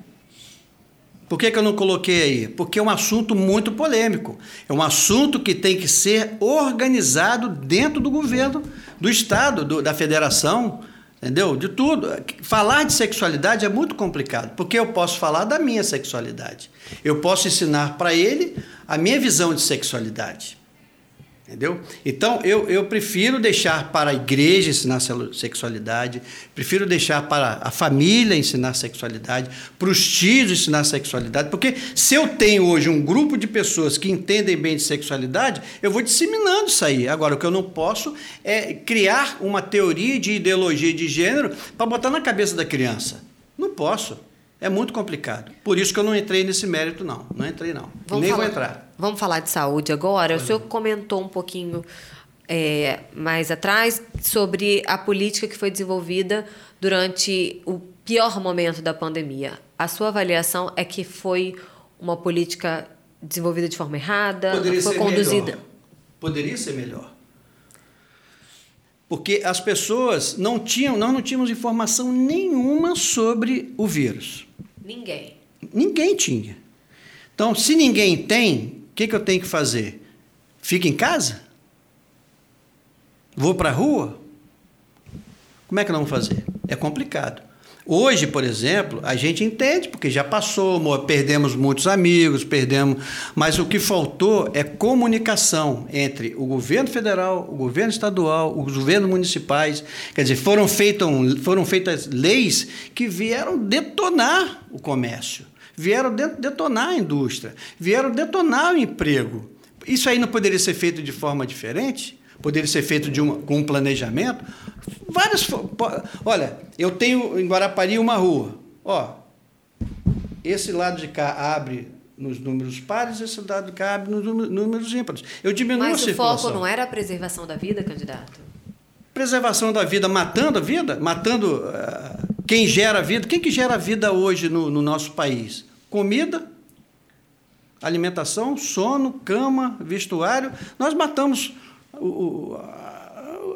Por que, que eu não coloquei aí? Porque é um assunto muito polêmico. É um assunto que tem que ser organizado dentro do governo, do Estado, do, da federação, entendeu? De tudo. Falar de sexualidade é muito complicado, porque eu posso falar da minha sexualidade. Eu posso ensinar para ele a minha visão de sexualidade. Entendeu? Então, eu, eu prefiro deixar para a igreja ensinar sexualidade, prefiro deixar para a família ensinar sexualidade, para os tios ensinar sexualidade, porque se eu tenho hoje um grupo de pessoas que entendem bem de sexualidade, eu vou disseminando isso aí. Agora, o que eu não posso é criar uma teoria de ideologia de gênero para botar na cabeça da criança. Não posso. É muito complicado. Por isso que eu não entrei nesse mérito, não. Não entrei, não. Vamos Nem falar, vou entrar. Vamos falar de saúde agora. O senhor comentou um pouquinho é, mais atrás sobre a política que foi desenvolvida durante o pior momento da pandemia. A sua avaliação é que foi uma política desenvolvida de forma errada? Poderia foi ser conduzida? Melhor. Poderia ser melhor. Porque as pessoas não tinham, nós não tínhamos informação nenhuma sobre o vírus. Ninguém. Ninguém tinha. Então, se ninguém tem, o que, que eu tenho que fazer? Fica em casa? Vou para a rua? Como é que nós vamos fazer? É complicado. Hoje, por exemplo, a gente entende, porque já passou, perdemos muitos amigos, perdemos. Mas o que faltou é comunicação entre o governo federal, o governo estadual, os governos municipais. Quer dizer, foram, foram feitas leis que vieram detonar o comércio, vieram detonar a indústria, vieram detonar o emprego. Isso aí não poderia ser feito de forma diferente? Poderia ser feito de uma, com um planejamento. Várias. Olha, eu tenho em Guarapari uma rua. Ó, esse lado de cá abre nos números pares, esse lado de cá abre nos números ímpares. Eu diminuo Mas a o foco não era a preservação da vida, candidato? Preservação da vida, matando a vida, matando uh, quem gera a vida. Quem que gera a vida hoje no, no nosso país? Comida, Alimentação, sono, cama, vestuário. Nós matamos o,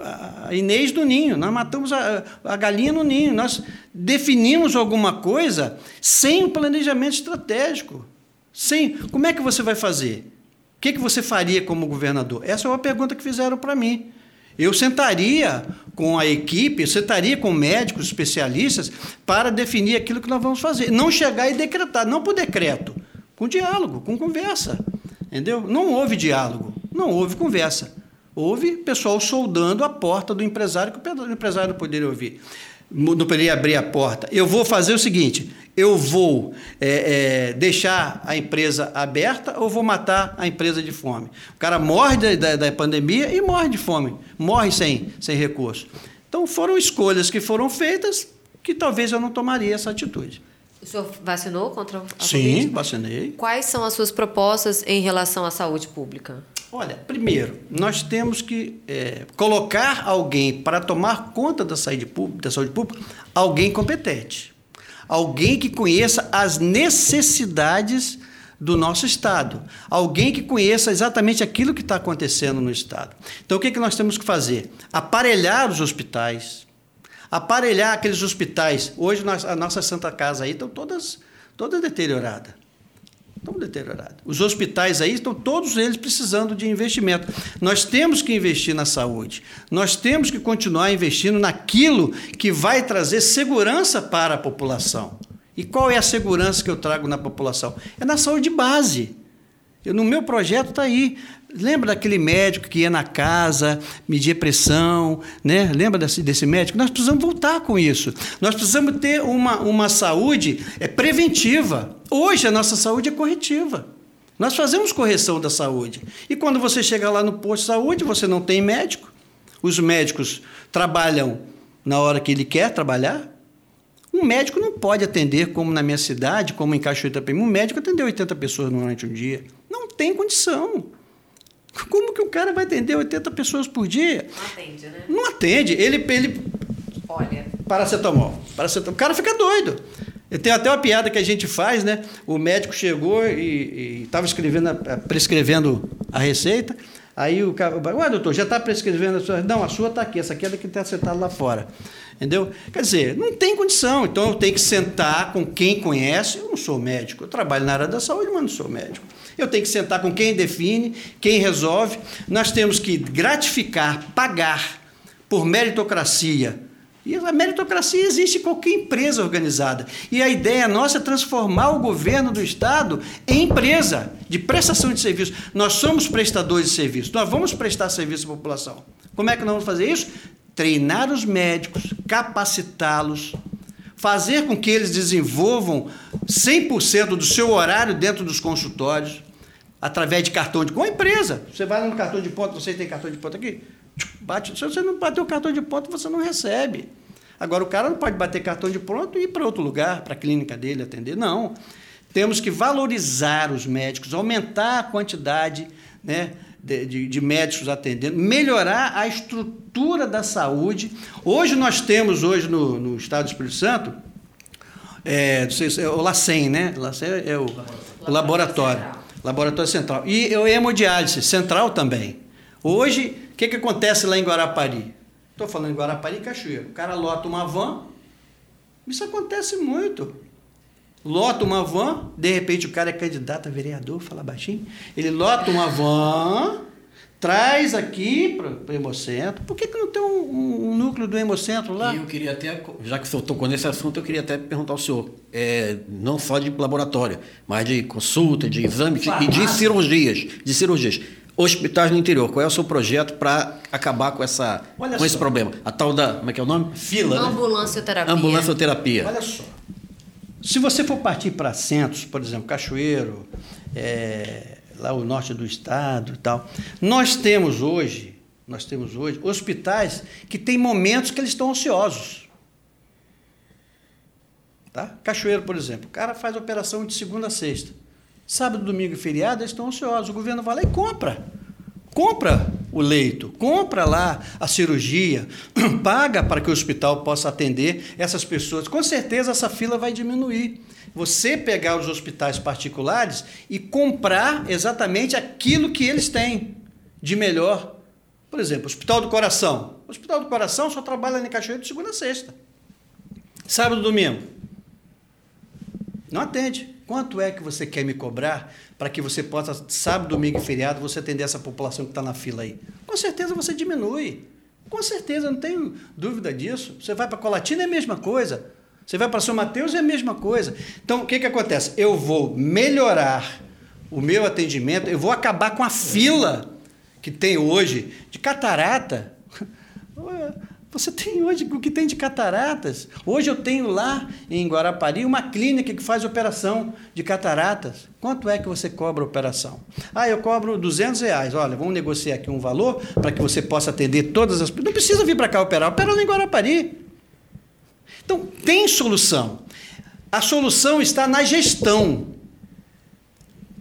a Inês do ninho, nós matamos a, a galinha no ninho, nós definimos alguma coisa sem um planejamento estratégico. Sem, como é que você vai fazer? O que, que você faria como governador? Essa é uma pergunta que fizeram para mim. Eu sentaria com a equipe, sentaria com médicos, especialistas, para definir aquilo que nós vamos fazer. Não chegar e decretar, não por decreto, com diálogo, com conversa. Entendeu? Não houve diálogo, não houve conversa. Houve pessoal soldando a porta do empresário que o empresário não poderia ouvir. Não poderia abrir a porta. Eu vou fazer o seguinte: eu vou é, é, deixar a empresa aberta ou vou matar a empresa de fome? O cara morre da, da, da pandemia e morre de fome, morre sem, sem recurso. Então foram escolhas que foram feitas que talvez eu não tomaria essa atitude. O senhor vacinou contra a Sim, Covid? vacinei. Quais são as suas propostas em relação à saúde pública? Olha, primeiro, nós temos que é, colocar alguém para tomar conta da saúde, pública, da saúde pública, alguém competente. Alguém que conheça as necessidades do nosso Estado. Alguém que conheça exatamente aquilo que está acontecendo no Estado. Então, o que, que nós temos que fazer? Aparelhar os hospitais, aparelhar aqueles hospitais. Hoje, a nossa Santa Casa aí estão todas, todas deterioradas. Estão deteriorados. Os hospitais aí estão todos eles precisando de investimento. Nós temos que investir na saúde. Nós temos que continuar investindo naquilo que vai trazer segurança para a população. E qual é a segurança que eu trago na população? É na saúde base. Eu, no meu projeto está aí. Lembra daquele médico que ia na casa, media pressão, né? Lembra desse, desse médico? Nós precisamos voltar com isso. Nós precisamos ter uma, uma saúde é, preventiva. Hoje a nossa saúde é corretiva. Nós fazemos correção da saúde. E quando você chega lá no posto de saúde, você não tem médico. Os médicos trabalham na hora que ele quer trabalhar. Um médico não pode atender, como na minha cidade, como em Cachoeira Itapemirim, um médico atender 80 pessoas durante um dia. Não tem condição. Como que o cara vai atender 80 pessoas por dia? Não atende, né? Não atende. Ele. ele Olha. Paracetamol. Paracetamol. O cara fica doido. Tem até uma piada que a gente faz, né? O médico chegou e estava escrevendo, prescrevendo a receita. Aí o cara, ué, doutor, já está prescrevendo a sua. Não, a sua está aqui, essa aqui é da que está sentada lá fora. Entendeu? Quer dizer, não tem condição. Então eu tenho que sentar com quem conhece. Eu não sou médico, eu trabalho na área da saúde, mas não sou médico. Eu tenho que sentar com quem define, quem resolve. Nós temos que gratificar, pagar por meritocracia. E a meritocracia existe em qualquer empresa organizada. E a ideia nossa é transformar o governo do Estado em empresa de prestação de serviço. Nós somos prestadores de serviço, nós vamos prestar serviço à população. Como é que nós vamos fazer isso? Treinar os médicos, capacitá-los, fazer com que eles desenvolvam 100% do seu horário dentro dos consultórios, através de cartão de. Com a empresa. Você vai no cartão de ponto, vocês têm cartão de ponto aqui? Bate. Se você não bater o cartão de ponto, você não recebe. Agora, o cara não pode bater cartão de ponto e ir para outro lugar, para a clínica dele atender. Não. Temos que valorizar os médicos, aumentar a quantidade né, de, de, de, médicos atendendo, melhorar a estrutura da saúde. Hoje nós temos, hoje no, no Estado do Espírito Santo, é, é o LACEN, né? LACEN é o, o laboratório. Laboratório Central. E o hemodiálise central também. Hoje, o que, que acontece lá em Guarapari? Estou falando em Guarapari e Cachoeira. O cara lota uma van. Isso acontece muito. Lota uma van, de repente o cara é candidato a vereador, fala baixinho. Ele lota uma van, traz aqui para o Hemocentro. Por que, que não tem um, um, núcleo do Hemocentro lá? E eu queria até, já que o senhor tocou nesse assunto, eu queria até perguntar ao senhor, é, não só de laboratório, mas de consulta, de exame e de cirurgias. De cirurgias. Hospitais no interior, qual é o seu projeto para acabar com, essa, com esse problema? A tal da, como é que é o nome? Fila, né? Ambulancioterapia. Ambulancioterapia. Olha só. Se você for partir para centros, por exemplo, Cachoeiro, é, lá o norte do estado e tal. Nós temos hoje, nós temos hoje hospitais que têm momentos que eles estão ansiosos. Tá? Cachoeiro, por exemplo, o cara faz operação de segunda a sexta. Sábado, domingo e feriado, eles estão ansiosos. O governo vai lá e compra. Compra o, leito, compra lá a cirurgia, paga para que o hospital possa atender essas pessoas. Com certeza essa fila vai diminuir. Você pegar os hospitais particulares e comprar exatamente aquilo que eles têm de melhor. Por exemplo, Hospital do Coração. O Hospital do Coração só trabalha em Cachoeira de segunda a sexta. Sábado e domingo. Não atende. Quanto é que você quer me cobrar para que você possa, sábado, domingo e feriado, você atender essa população que está na fila aí? Com certeza você diminui. Com certeza, não tenho dúvida disso. Você vai para Colatina é a mesma coisa. Você vai para São Mateus é a mesma coisa. Então, o que, que acontece? Eu vou melhorar o meu atendimento, eu vou acabar com a fila que tem hoje de catarata. Você tem hoje o que tem de cataratas. Hoje eu tenho lá em Guarapari uma clínica que faz operação de cataratas. Quanto é que você cobra a operação? Ah, eu cobro 200 reais. Olha, vamos negociar aqui um valor para que você possa atender todas as... Não precisa vir para cá operar, opera lá em Guarapari. Então, tem solução. A solução está na gestão.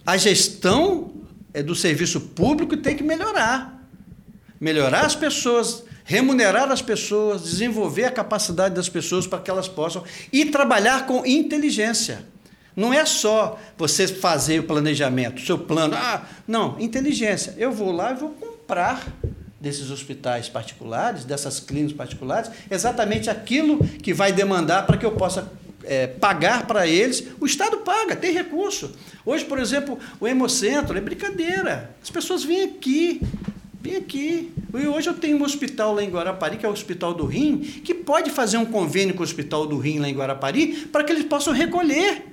A gestão é do serviço público tem que melhorar. Melhorar as pessoas remunerar as pessoas, desenvolver a capacidade das pessoas para que elas possam e trabalhar com inteligência. Não é só você fazer o planejamento, seu plano. Ah, não, inteligência. Eu vou lá e vou comprar desses hospitais particulares, dessas clínicas particulares, exatamente aquilo que vai demandar para que eu possa é, pagar para eles. O Estado paga, tem recurso. Hoje, por exemplo, o Hemocentro é brincadeira. As pessoas vêm aqui, Vem aqui. E hoje eu tenho um hospital lá em Guarapari, que é o Hospital do Rim, que pode fazer um convênio com o Hospital do Rim lá em Guarapari para que eles possam recolher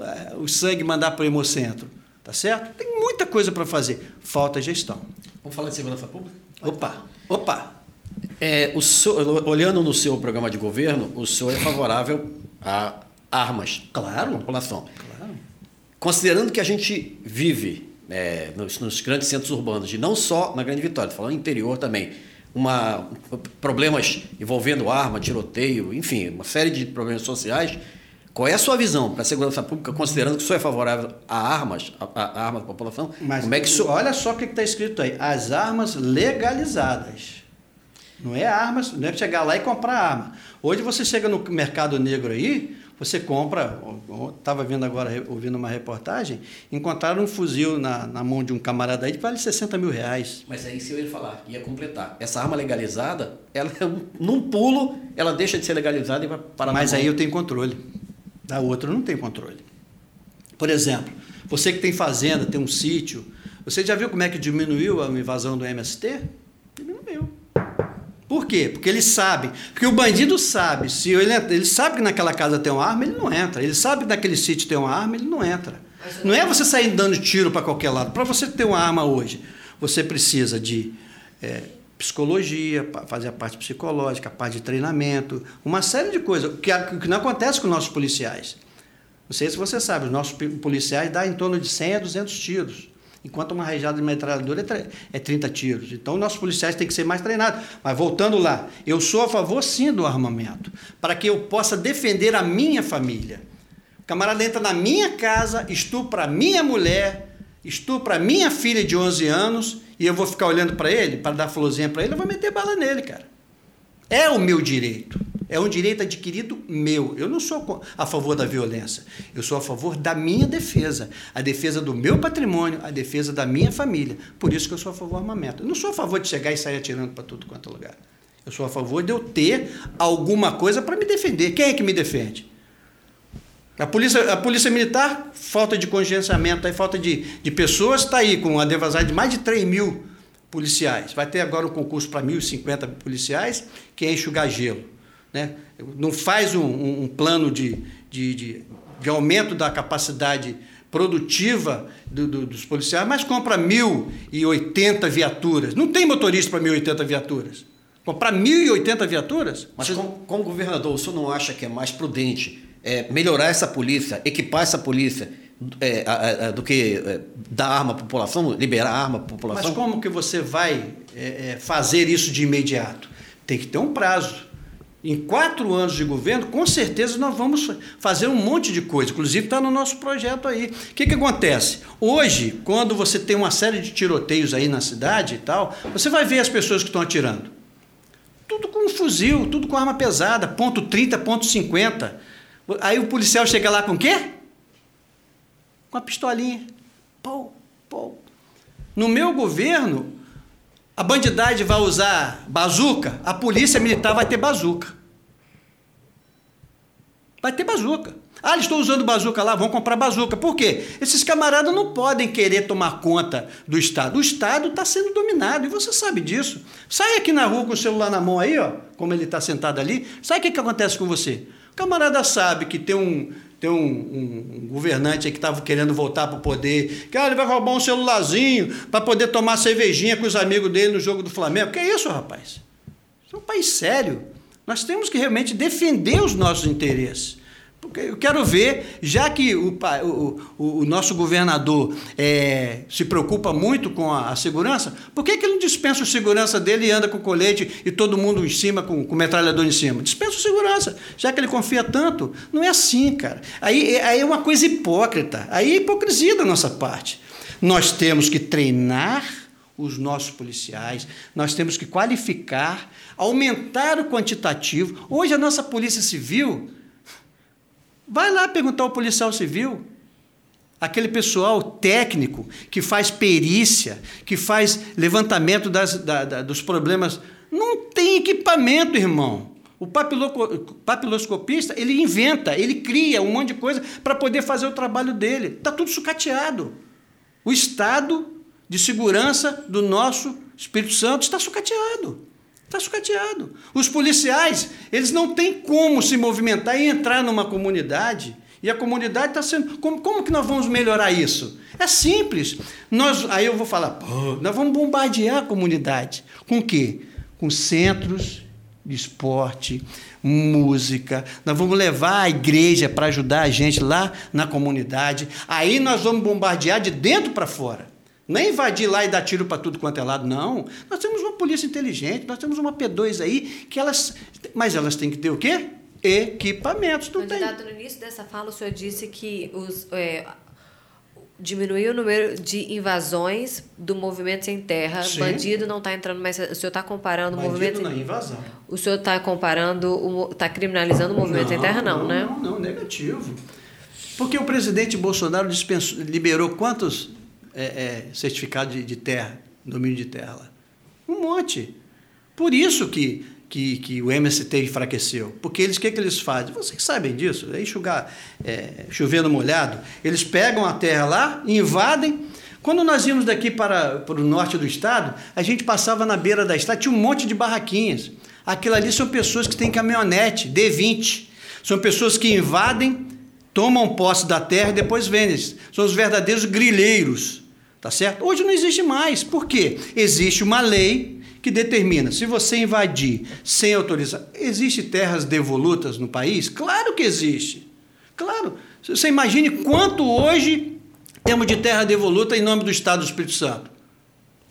eh, o sangue e mandar para o hemocentro. Tá certo? Tem muita coisa para fazer. Falta gestão. Vamos falar de segurança pública? Opa, opa. É, o senhor, olhando no seu programa de governo, o senhor é favorável a armas claro, população. Claro. Considerando que a gente vive é, nos, nos, grandes centros urbanos, e não só na Grande Vitória, falando interior também, uma, problemas envolvendo arma, tiroteio, enfim, uma série de problemas sociais. Qual é a sua visão para a segurança pública, considerando que o senhor é favorável a armas, a, a armas da população? Mas Como é que senhor... olha só o que está escrito aí: as armas legalizadas. Não é armas, não é chegar lá e comprar arma. Hoje você chega no mercado negro aí, você compra, estava vendo agora, ouvindo uma reportagem, encontraram um fuzil na, na mão de um camarada aí que vale 60 mil reais. Mas aí se eu ia falar, ia completar. Essa arma legalizada, ela num pulo, ela deixa de ser legalizada e vai parar Mas aí eu tenho controle. Da outra não tenho controle. Por exemplo, você que tem fazenda, tem um sítio, você já viu como é que diminuiu a invasão do MST? Diminuiu. Por quê? Porque ele sabe. Porque o bandido sabe. Se ele, ele sabe que naquela casa tem uma arma, ele não entra. Ele sabe que naquele sítio tem uma arma, ele não entra. Não é você sair dando tiro para qualquer lado. Para você ter uma arma hoje, você precisa de é, psicologia, fazer a parte psicológica, a parte de treinamento, uma série de coisas. O que, que não acontece com nossos policiais. Não sei se você sabe, os nossos policiais dão em torno de 100 a 200 tiros enquanto uma rajada de metralhadora é 30 tiros. Então, nossos policiais têm que ser mais treinados. Mas voltando lá, eu sou a favor sim do armamento, para que eu possa defender a minha família. O camarada entra na minha casa, estupra a minha mulher, estupra a minha filha de 11 anos, e eu vou ficar olhando para ele, para dar florzinha para ele, eu vou meter bala nele, cara. É o meu direito. É um direito adquirido meu. Eu não sou a favor da violência. Eu sou a favor da minha defesa. A defesa do meu patrimônio, a defesa da minha família. Por isso que eu sou a favor do armamento. Eu não sou a favor de chegar e sair atirando para tudo quanto é lugar. Eu sou a favor de eu ter alguma coisa para me defender. Quem é que me defende? A polícia, a polícia militar, falta de contingenciamento, aí, falta de, de pessoas, está aí com a devasagem de mais de 3 mil policiais. Vai ter agora um concurso para 1.050 policiais, que é enxugar gelo. Né? Não faz um, um, um plano de, de, de, de, aumento da capacidade produtiva do, do, dos policiais, mas compra 1.080 viaturas. Não tem motorista para 1.080 viaturas. Comprar 1.080 viaturas? Mas como, como governador, o senhor não acha que é mais prudente é, melhorar essa polícia, equipar essa polícia, é, a, a, do que é, dar arma à população, liberar arma à população? Mas como que você vai é, é, fazer isso de imediato? Tem que ter um prazo. Em quatro anos de governo, com certeza nós vamos fazer um monte de coisa. Inclusive está no nosso projeto aí. O que, que acontece? Hoje, quando você tem uma série de tiroteios aí na cidade e tal, você vai ver as pessoas que estão atirando. Tudo com um fuzil, tudo com arma pesada, ponto 30, ponto 50. Aí o policial chega lá com o quê? Com a pistolinha. Pô, pô. No meu governo, a bandidade vai usar bazuca, a polícia militar vai ter bazuca. Vai ter bazuca. Ah, eles estão usando bazuca lá, vão comprar bazuca. Por quê? Esses camaradas não podem querer tomar conta do Estado. O Estado está sendo dominado e você sabe disso. Sai aqui na rua com o celular na mão aí, ó, como ele está sentado ali. Sabe o que, que acontece com você? O camarada sabe que tem um, tem um, um, um governante que estava querendo voltar para o poder, que ah, ele vai roubar um celularzinho para poder tomar cervejinha com os amigos dele no jogo do Flamengo. Que é isso, rapaz? Isso é um país sério. Nós temos que realmente defender os nossos interesses. Porque eu quero ver, já que o, o, o nosso governador é, se preocupa muito com a, a, segurança, por que, que ele não dispensa o segurança dele e anda com colete e todo mundo em cima, com, com metralhador em cima? Dispensa o segurança, já que ele confia tanto. Não é assim, cara. Aí, aí é uma coisa hipócrita. Aí é hipocrisia da nossa parte. Nós temos que treinar os nossos policiais, nós temos que qualificar, aumentar o quantitativo. Hoje a nossa Polícia Civil Vai lá perguntar ao policial civil, aquele pessoal técnico que faz perícia, que faz levantamento das, da, da, dos problemas. Não tem equipamento, irmão. O papiloscopista, ele inventa, ele cria um monte de coisa para poder fazer o trabalho dele. Está tudo sucateado. O estado de segurança do nosso Espírito Santo está sucateado. Está sucateado. Os policiais, eles não têm como se movimentar e entrar numa comunidade. E a comunidade está sendo. Como, como que nós vamos melhorar isso? É simples. Nós, aí eu vou falar, pô, nós vamos bombardear a comunidade. Com o quê? Com centros de esporte, música. Nós vamos levar a igreja para ajudar a gente lá na comunidade. Aí nós vamos bombardear de dentro para fora. Não é invadir lá e dar tiro para tudo quanto é lado, não. Nós temos uma polícia inteligente, nós temos uma P2 aí, que elas. Mas elas têm que ter o quê? Equipamentos. Não Candidato, tem. no início dessa fala, o senhor disse que os, é, diminuiu o número de invasões do movimento sem terra. Sim. Bandido não está entrando mais. O senhor está comparando Bandido o movimento. Não, invasão. O senhor está comparando, está criminalizando o movimento não, sem terra, não, não, né? Não, não, negativo. Porque o presidente Bolsonaro dispensou, liberou quantos é, é, certificado de, de, terra, domínio de terra lá. Um monte. Por isso que, que, que o MST enfraqueceu. Porque eles, o que, que eles fazem? Vocês sabem disso, é enxugar, é, chovendo molhado. Eles pegam a terra lá, invadem. Quando nós íamos daqui para, para o norte do estado, a gente passava na beira da estrada, tinha um monte de barraquinhas. Aquilo ali são pessoas que têm caminhonete, D20. São pessoas que invadem, tomam posse da terra e depois vendem. São os verdadeiros grileiros. Tá certo? Hoje não existe mais. Por quê? Existe uma lei que determina se você invadir sem autorização. Existe terras devolutas no país? Claro que existe. Claro. Você imagine quanto hoje temos de terra devoluta em nome do Estado do Espírito Santo.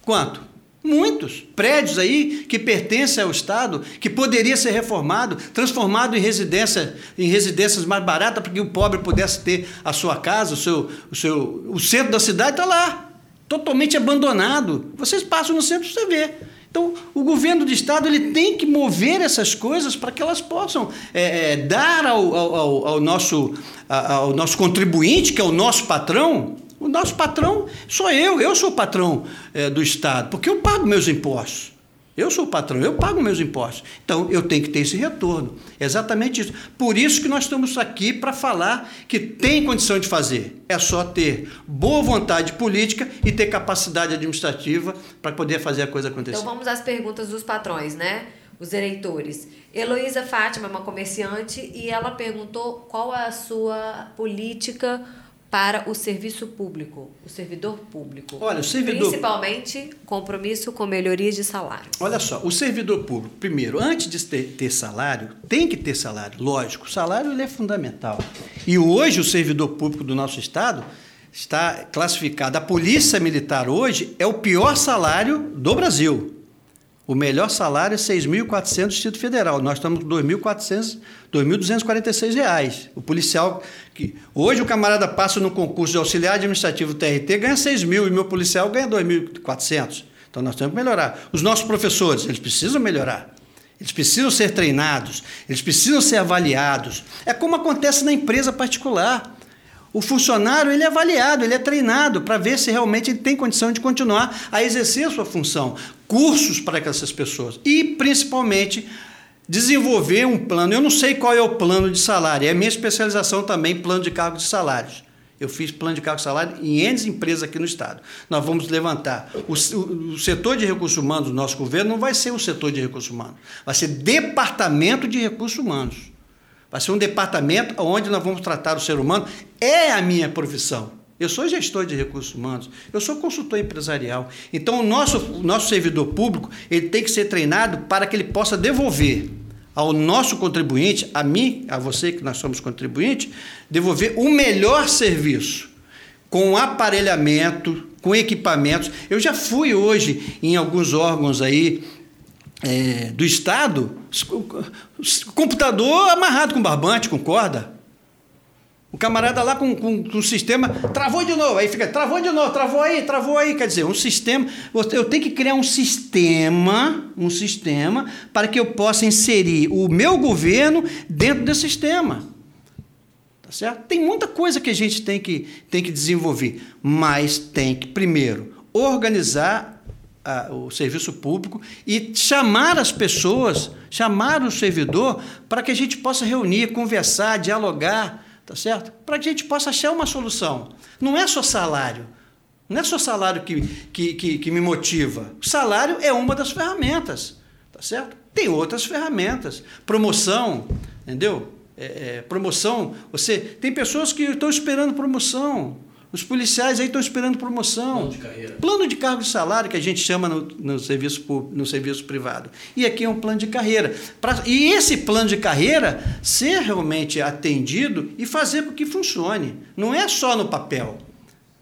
Quanto? Muitos prédios aí que pertencem ao Estado, que poderia ser reformado, transformado em residência, em residências mais baratas, para que o pobre pudesse ter a sua casa, o seu, o seu, o centro da cidade está lá totalmente abandonado. Vocês passam no centro, você vê. Então, o governo do Estado ele tem que mover essas coisas para que elas possam é, é, dar ao, ao, ao, nosso, ao nosso contribuinte, que é o nosso patrão. O nosso patrão sou eu, eu sou o patrão é, do Estado, porque eu pago meus impostos. Eu sou o patrão, eu pago meus impostos. Então, eu tenho que ter esse retorno. É exatamente isso. Por isso que nós estamos aqui para falar que tem condição de fazer. É só ter boa vontade política e ter capacidade administrativa para poder fazer a coisa acontecer. Então, vamos às perguntas dos patrões, né? Os eleitores. Heloísa Fátima é uma comerciante e ela perguntou qual é a sua política para o serviço público, o servidor público. Olha, o servidor... Principalmente compromisso com melhorias de salário. Olha só, o servidor público, primeiro, antes de ter, ter salário, tem que ter salário, lógico. O salário ele é fundamental. E hoje o servidor público do nosso Estado está classificado. A Polícia Militar hoje é o pior salário do Brasil. O melhor salário é 6.400 Distrito Federal. Nós estamos com 2.400, 2.246 reais. O policial que hoje o camarada passa no concurso de auxiliar administrativo TRT ganha 6 mil e meu policial ganha 2.400. Então nós temos que melhorar. Os nossos professores, eles precisam melhorar. Eles precisam ser treinados, eles precisam ser avaliados. É como acontece na empresa particular. O funcionário ele é avaliado, ele é treinado para ver se realmente ele tem condição de continuar a exercer a sua função. Cursos para essas pessoas. E, principalmente, desenvolver um plano. Eu não sei qual é o plano de salário, é minha especialização também, plano de cargo de salários. Eu fiz plano de cargo de salário em N empresas aqui no Estado. Nós vamos levantar. O, o, o, setor de recursos humanos do nosso governo não vai ser o setor de recursos humanos, vai ser departamento de recursos humanos. Vai ser um departamento onde nós vamos tratar o ser humano. É a minha profissão. Eu sou gestor de recursos humanos, eu sou consultor empresarial. Então, o nosso, o nosso servidor público ele tem que ser treinado para que ele possa devolver ao nosso contribuinte, a mim, a você que nós somos contribuintes, devolver o melhor serviço, com aparelhamento, com equipamentos. Eu já fui hoje em alguns órgãos aí é, do Estado, computador amarrado com barbante, com corda. O camarada lá com, com, com, um sistema, travou de novo, aí fica, travou de novo, travou aí, travou aí. Quer dizer, um sistema, eu tenho que criar um sistema, um sistema, para que eu possa inserir o meu governo dentro desse sistema. Tá certo? Tem muita coisa que a gente tem que, tem que desenvolver, mas tem que, primeiro, organizar a, o serviço público e chamar as pessoas, chamar o servidor para que a gente possa reunir, conversar, dialogar, tá certo? Para que a gente possa achar uma solução. Não é só salário. Não é só salário que, que, que, que me motiva. O salário é uma das ferramentas, tá certo? Tem outras ferramentas. Promoção, entendeu? É, é, promoção, você tem pessoas que estão esperando promoção. Os policiais aí estão esperando promoção. Plano de carreira. Plano de cargo de salário, que a gente chama no, no, serviço, no serviço privado. E aqui é um plano de carreira. Pra, e esse plano de carreira ser realmente atendido e fazer com que funcione. Não é só no papel.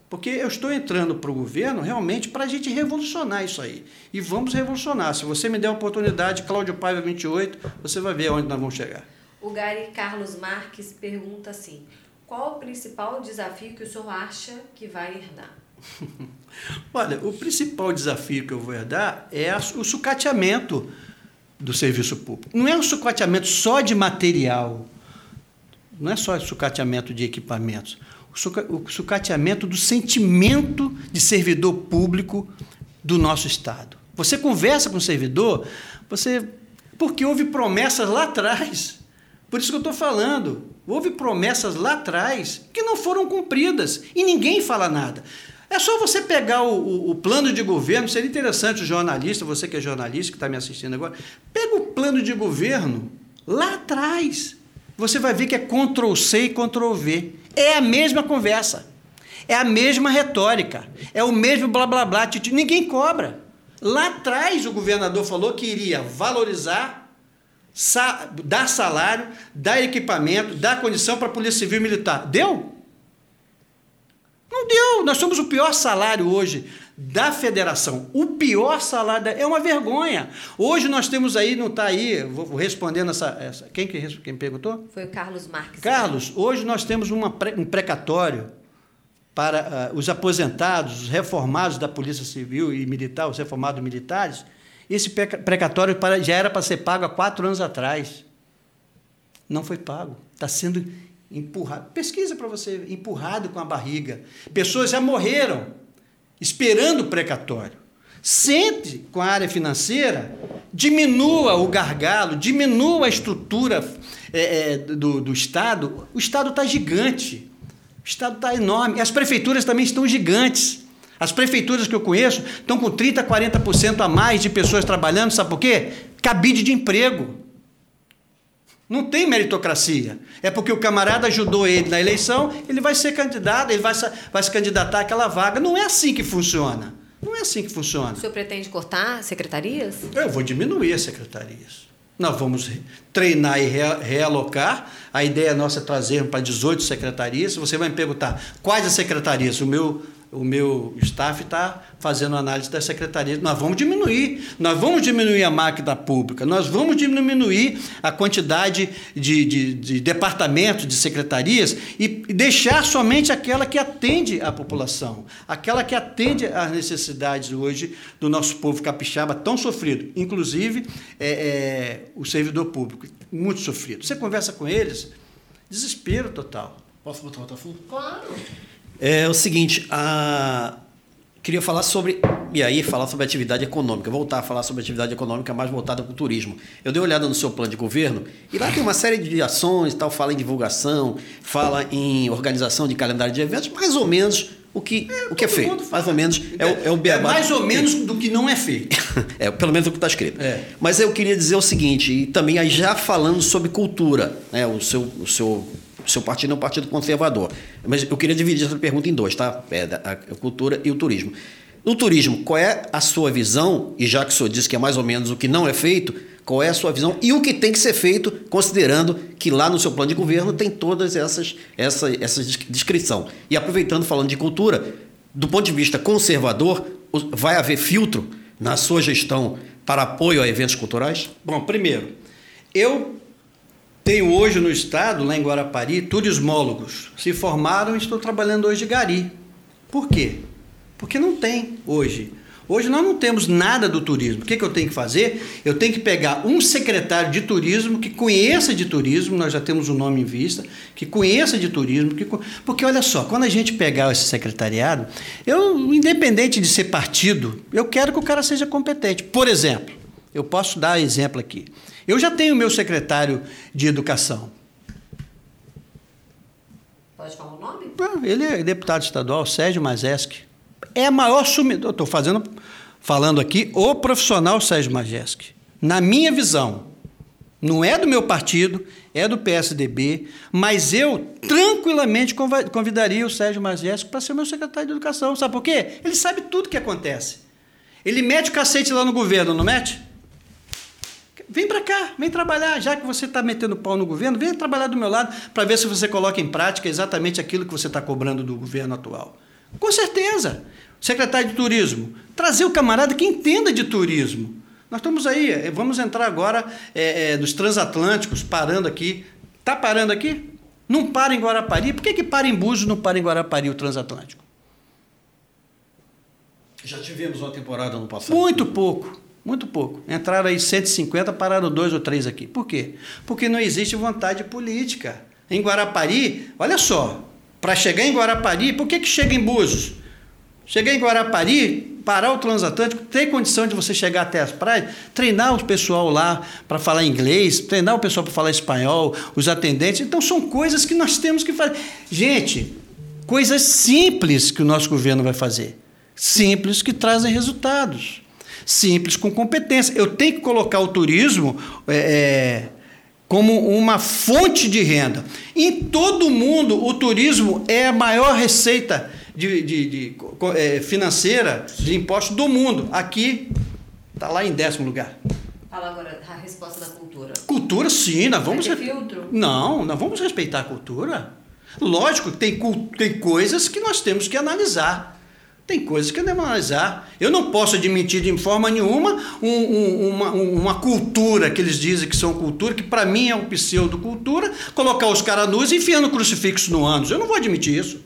Porque eu estou entrando para o governo realmente para a gente revolucionar isso aí. E vamos revolucionar. Se você me der a oportunidade, Cláudio Paiva 28, você vai ver onde nós vamos chegar. O Gary Carlos Marques pergunta assim: qual o principal desafio que o senhor acha que vai herdar? Olha, o principal desafio que eu vou herdar é o sucateamento do serviço público. Não é um sucateamento só de material, não é só sucateamento de equipamentos. O sucateamento do sentimento de servidor público do nosso Estado. Você conversa com o servidor, você porque houve promessas lá atrás. Por isso que eu estou falando. Houve promessas lá atrás que não foram cumpridas e ninguém fala nada. É só você pegar o, o, o, plano de governo, seria interessante o jornalista, você que é jornalista, que está me assistindo agora, pega o plano de governo lá atrás. Você vai ver que é Ctrl C e Ctrl V. É a mesma conversa. É a mesma retórica. É o mesmo blá blá blá. Ninguém cobra. Lá atrás o governador falou que iria valorizar sa dar salário, dar equipamento, dar condição para a Polícia Civil e Militar. Deu? Não deu. Nós somos o pior salário hoje da federação. O pior salário é uma vergonha. Hoje nós temos aí, não está aí, vou respondendo essa, essa. quem que quem perguntou? Foi o Carlos Marques. Carlos, hoje nós temos uma, um precatório para uh, os aposentados, os reformados da Polícia Civil e Militar, os reformados militares, esse precatório já era para ser pago há quatro anos atrás. Não foi pago. Está sendo empurrado. Pesquisa para você, empurrado com a barriga. Pessoas já morreram esperando o precatório. Sente com a área financeira, diminua o gargalo, diminua a estrutura é, é, do, do Estado. O Estado está gigante. O Estado está enorme. As prefeituras também estão gigantes. As prefeituras que eu conheço estão com 30%, 40% a mais de pessoas trabalhando, sabe por quê? Cabide de emprego. Não tem meritocracia. É porque o camarada ajudou ele na eleição, ele vai ser candidato, ele vai, vai se candidatar àquela vaga. Não é assim que funciona. Não é assim que funciona. O senhor pretende cortar secretarias? Eu vou diminuir as secretarias. Nós vamos treinar e realocar. A ideia nossa é trazer para 18 secretarias. Você vai me perguntar quais as secretarias? O meu o meu staff está fazendo análise da secretaria. Nós vamos diminuir, nós vamos diminuir a máquina pública, nós vamos diminuir a quantidade de, de, de departamentos, de secretarias e deixar somente aquela que atende a população, aquela que atende às necessidades hoje do nosso povo capixaba tão sofrido, inclusive é, é, o servidor público, muito sofrido. Você conversa com eles, desespero total. Posso botar outra fundo? Claro. É o seguinte, a... queria falar sobre, e aí falar sobre atividade econômica, voltar a falar sobre atividade econômica mais voltada para o turismo. Eu dei uma olhada no seu plano de governo e lá tem uma série de ações, tal, fala em divulgação, fala em organização de calendário de eventos, mais ou menos o que é, o que é feito. Mais ou menos é, o, é o beabá. É mais ou menos do que não é feito. é, pelo menos o que está escrito. É. Mas eu queria dizer o seguinte, e também aí já falando sobre cultura, né, o seu, o seu seu partido é um partido conservador. Mas eu queria dividir essa pergunta em dois, tá? É, a cultura e o turismo. No turismo, qual é a sua visão? E já que o senhor disse que é mais ou menos o que não é feito, qual é a sua visão e o que tem que ser feito, considerando que lá no seu plano de governo tem todas essas essa, essa descrição. E aproveitando, falando de cultura, do ponto de vista conservador, vai haver filtro na sua gestão para apoio a eventos culturais? Bom, primeiro, eu tenho hoje no estado, lá em Guarapari, turismólogos. Se formaram e estou trabalhando hoje de gari. Por quê? Porque não tem hoje. Hoje nós não temos nada do turismo. O que, que eu tenho que fazer? Eu tenho que pegar um secretário de turismo que conheça de turismo, nós já temos o um nome em vista, que conheça de turismo. Que... Porque olha só, quando a gente pegar esse secretariado, eu, independente de ser partido, eu quero que o cara seja competente. Por exemplo, eu posso dar exemplo aqui. Eu já tenho meu secretário de educação. Pode falar o nome? ele é deputado estadual, Sérgio Majeski. É a maior sumidor. Estou fazendo, falando aqui, o profissional Sérgio Majeski. Na minha visão, não é do meu partido, é do PSDB, mas eu tranquilamente convidaria o Sérgio Majeski para ser meu secretário de educação. Sabe por quê? Ele sabe tudo o que acontece. Ele mete o cacete lá no governo, não mete? Vem para cá, vem trabalhar. Já que você está metendo pau no governo, vem trabalhar do meu lado para ver se você coloca em prática exatamente aquilo que você está cobrando do governo atual. Com certeza. Secretário de Turismo, trazer o camarada que entenda de turismo. Nós estamos aí, eh, vamos entrar agora é, é, nos transatlânticos, parando aqui. Está parando aqui? Não para em Guarapari. Por que, que para em Búzios não para em Guarapari o transatlântico? Já tivemos uma temporada no passado. Muito pouco. Muito pouco. Entraram aí 150, pararam dois ou três aqui. Por quê? Porque não existe vontade política. Em Guarapari, olha só, para chegar em Guarapari, por que, que chega em Búzios? Chegar em Guarapari, parar o transatlântico, ter condição de você chegar até as praias, treinar o pessoal lá para falar inglês, treinar o pessoal para falar espanhol, os atendentes. Então, são coisas que nós temos que fazer. Gente, coisas simples que o nosso governo vai fazer. Simples que trazem resultados simples com competência. Eu tenho que colocar o turismo é, é, como uma fonte de renda. Em todo mundo, o turismo é a maior receita de, de, de é, financeira de impostos do mundo. Aqui está lá em décimo lugar. Fala agora a resposta da cultura. Cultura, sim, nós vamos. Vai ter filtro? Não, nós vamos respeitar a cultura. Lógico, tem, tem coisas que nós temos que analisar. Tem coisas que eu analisar. Eu não posso admitir de forma nenhuma um, um, uma, uma, cultura que eles dizem que são cultura, que para mim é um pseudo-cultura, colocar os caras nus e enfiando crucifixo no ânus. Eu não vou admitir isso.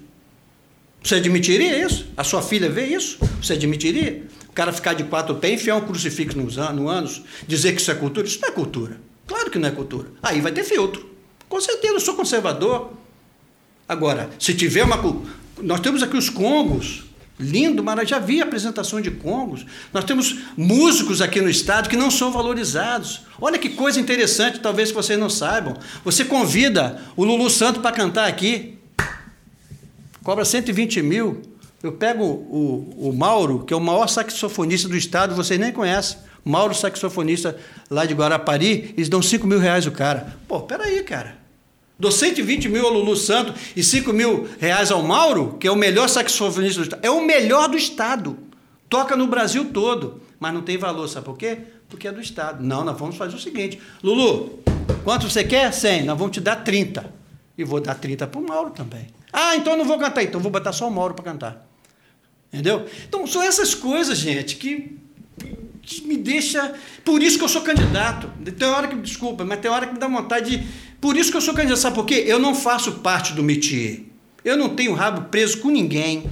Você admitiria isso? A sua filha vê isso? Você admitiria? O cara ficar de quatro pés enfiar um crucifixo no ânus, dizer que isso é cultura? Isso não é cultura. Claro que não é cultura. Aí vai ter filtro. Com certeza, eu sou conservador. Agora, se tiver uma. Nós temos aqui os congos Lindo, mas já vi apresentação de congos. Nós temos músicos aqui no estado que não são valorizados. Olha que coisa interessante, talvez vocês não saibam. Você convida o Lulu Santo para cantar aqui, cobra 120 mil. Eu pego o, o Mauro, que é o maior saxofonista do estado, vocês nem conhecem. Mauro, saxofonista lá de Guarapari, eles dão 5 mil reais o cara. Pô, peraí, cara. Dou 120 mil ao Lulu Santo e 5 mil reais ao Mauro, que é o melhor saxofonista do Estado. É o melhor do Estado. Toca no Brasil todo. Mas não tem valor, sabe por quê? Porque é do Estado. Não, nós vamos fazer o seguinte. Lulu, quanto você quer? 100. Nós vamos te dar 30. E vou dar 30 para o Mauro também. Ah, então eu não vou cantar. Então vou botar só o Mauro para cantar. Entendeu? Então, são essas coisas, gente, que, me deixa. Por isso que eu sou candidato. Tem hora que, desculpa, mas tem hora que me dá vontade de. Por isso que eu sou candidato. Sabe por quê? Eu não faço parte do métier. Eu não tenho rabo preso com ninguém.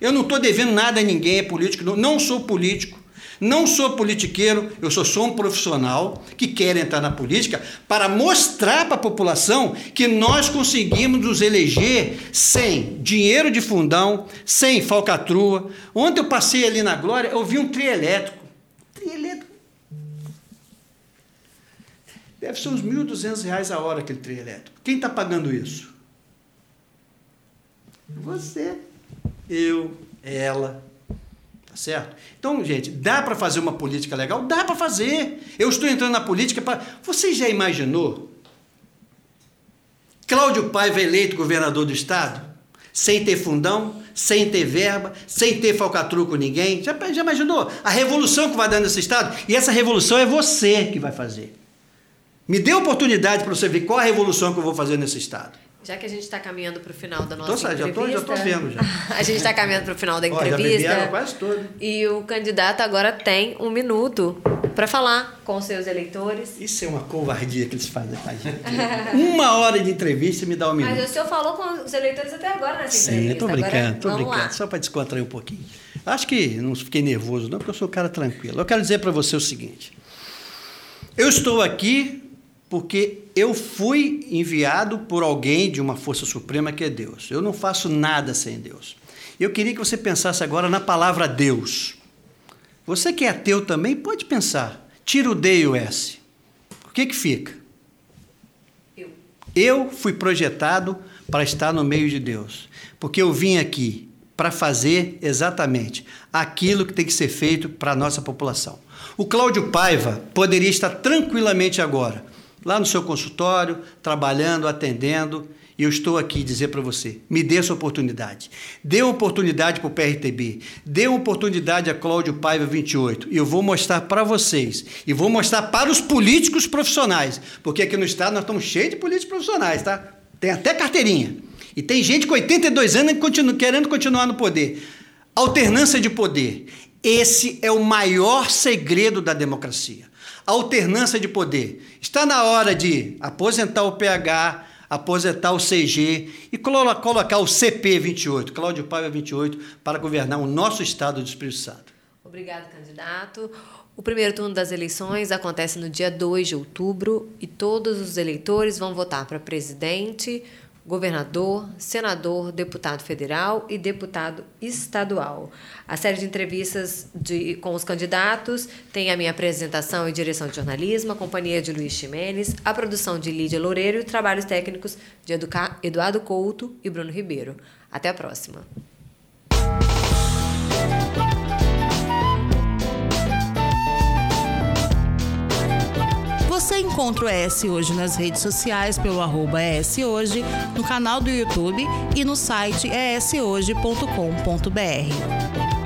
Eu não estou devendo nada a ninguém, é político. Não, não sou político. Não sou politiqueiro, eu sou só um profissional que quer entrar na política para mostrar para a população que nós conseguimos nos eleger sem dinheiro de fundão, sem falcatrua. Ontem eu passei ali na Glória, eu vi um trio elétrico. Trio elétrico. Deve ser uns R$ 1.200 a hora aquele trio elétrico. Quem está pagando isso? Você, eu, ela, Tá certo? Então, gente, dá para fazer uma política legal? Dá para fazer. Eu estou entrando na política para. Você já imaginou? Cláudio Paiva eleito governador do estado? Sem ter fundão, sem ter verba, sem ter falcatrua com ninguém? Já, já imaginou? A revolução que vai dar nesse estado? E essa revolução é você que vai fazer. Me dê oportunidade para você ver qual a revolução que eu vou fazer nesse estado. Já que a gente está caminhando para o final da nossa tô, entrevista... Já estou vendo, já. a gente está caminhando para o final da Ó, entrevista. já quase todo. E o candidato agora tem um minuto para falar com seus eleitores. Isso é uma covardia que eles fazem com a gente. uma hora de entrevista e me dá um minuto. Mas o senhor falou com os eleitores até agora nessa Sim, entrevista. estou brincando, estou brincando. Lá. Só para descontrair um pouquinho. Acho que não fiquei nervoso, não, porque eu sou um cara tranquilo. Eu quero dizer para você o seguinte. Eu estou aqui porque eu fui enviado por alguém de uma força suprema que é Deus. Eu não faço nada sem Deus. Eu queria que você pensasse agora na palavra Deus. Você que é ateu também pode pensar. Tira o D e o S. O que que fica? Eu. Eu fui projetado para estar no meio de Deus, porque eu vim aqui para fazer exatamente aquilo que tem que ser feito para a nossa população. O Cláudio Paiva poderia estar tranquilamente agora lá no seu consultório, trabalhando, atendendo. E eu estou aqui dizer para você: me dê essa oportunidade. Dê oportunidade para o PRTB. Dê oportunidade a Cláudio Paiva 28. E eu vou mostrar para vocês. E vou mostrar para os políticos profissionais. Porque aqui no Estado nós estamos cheios de políticos profissionais, tá? Tem até carteirinha. E tem gente com 82 anos querendo continuar no poder. Alternância de poder. Esse é o maior segredo da democracia alternância de poder. Está na hora de aposentar o PH, aposentar o CG e colocar o CP28, Cláudio Paiva 28, para governar o nosso estado do Espírito Santo. Obrigado, candidato. O primeiro turno das eleições acontece no dia 2 de outubro e todos os eleitores vão votar para presidente, governador, senador, deputado federal e deputado estadual. A série de entrevistas de, com os candidatos tem a minha apresentação e direção de jornalismo, a companhia de Luiz Ximenes, a produção de Lídia Loureiro e trabalhos técnicos de Eduardo Couto e Bruno Ribeiro. Até a próxima. Você encontra o ES Hoje nas redes sociais pelo arroba ES Hoje, no canal do YouTube e no site eshoje.com.br.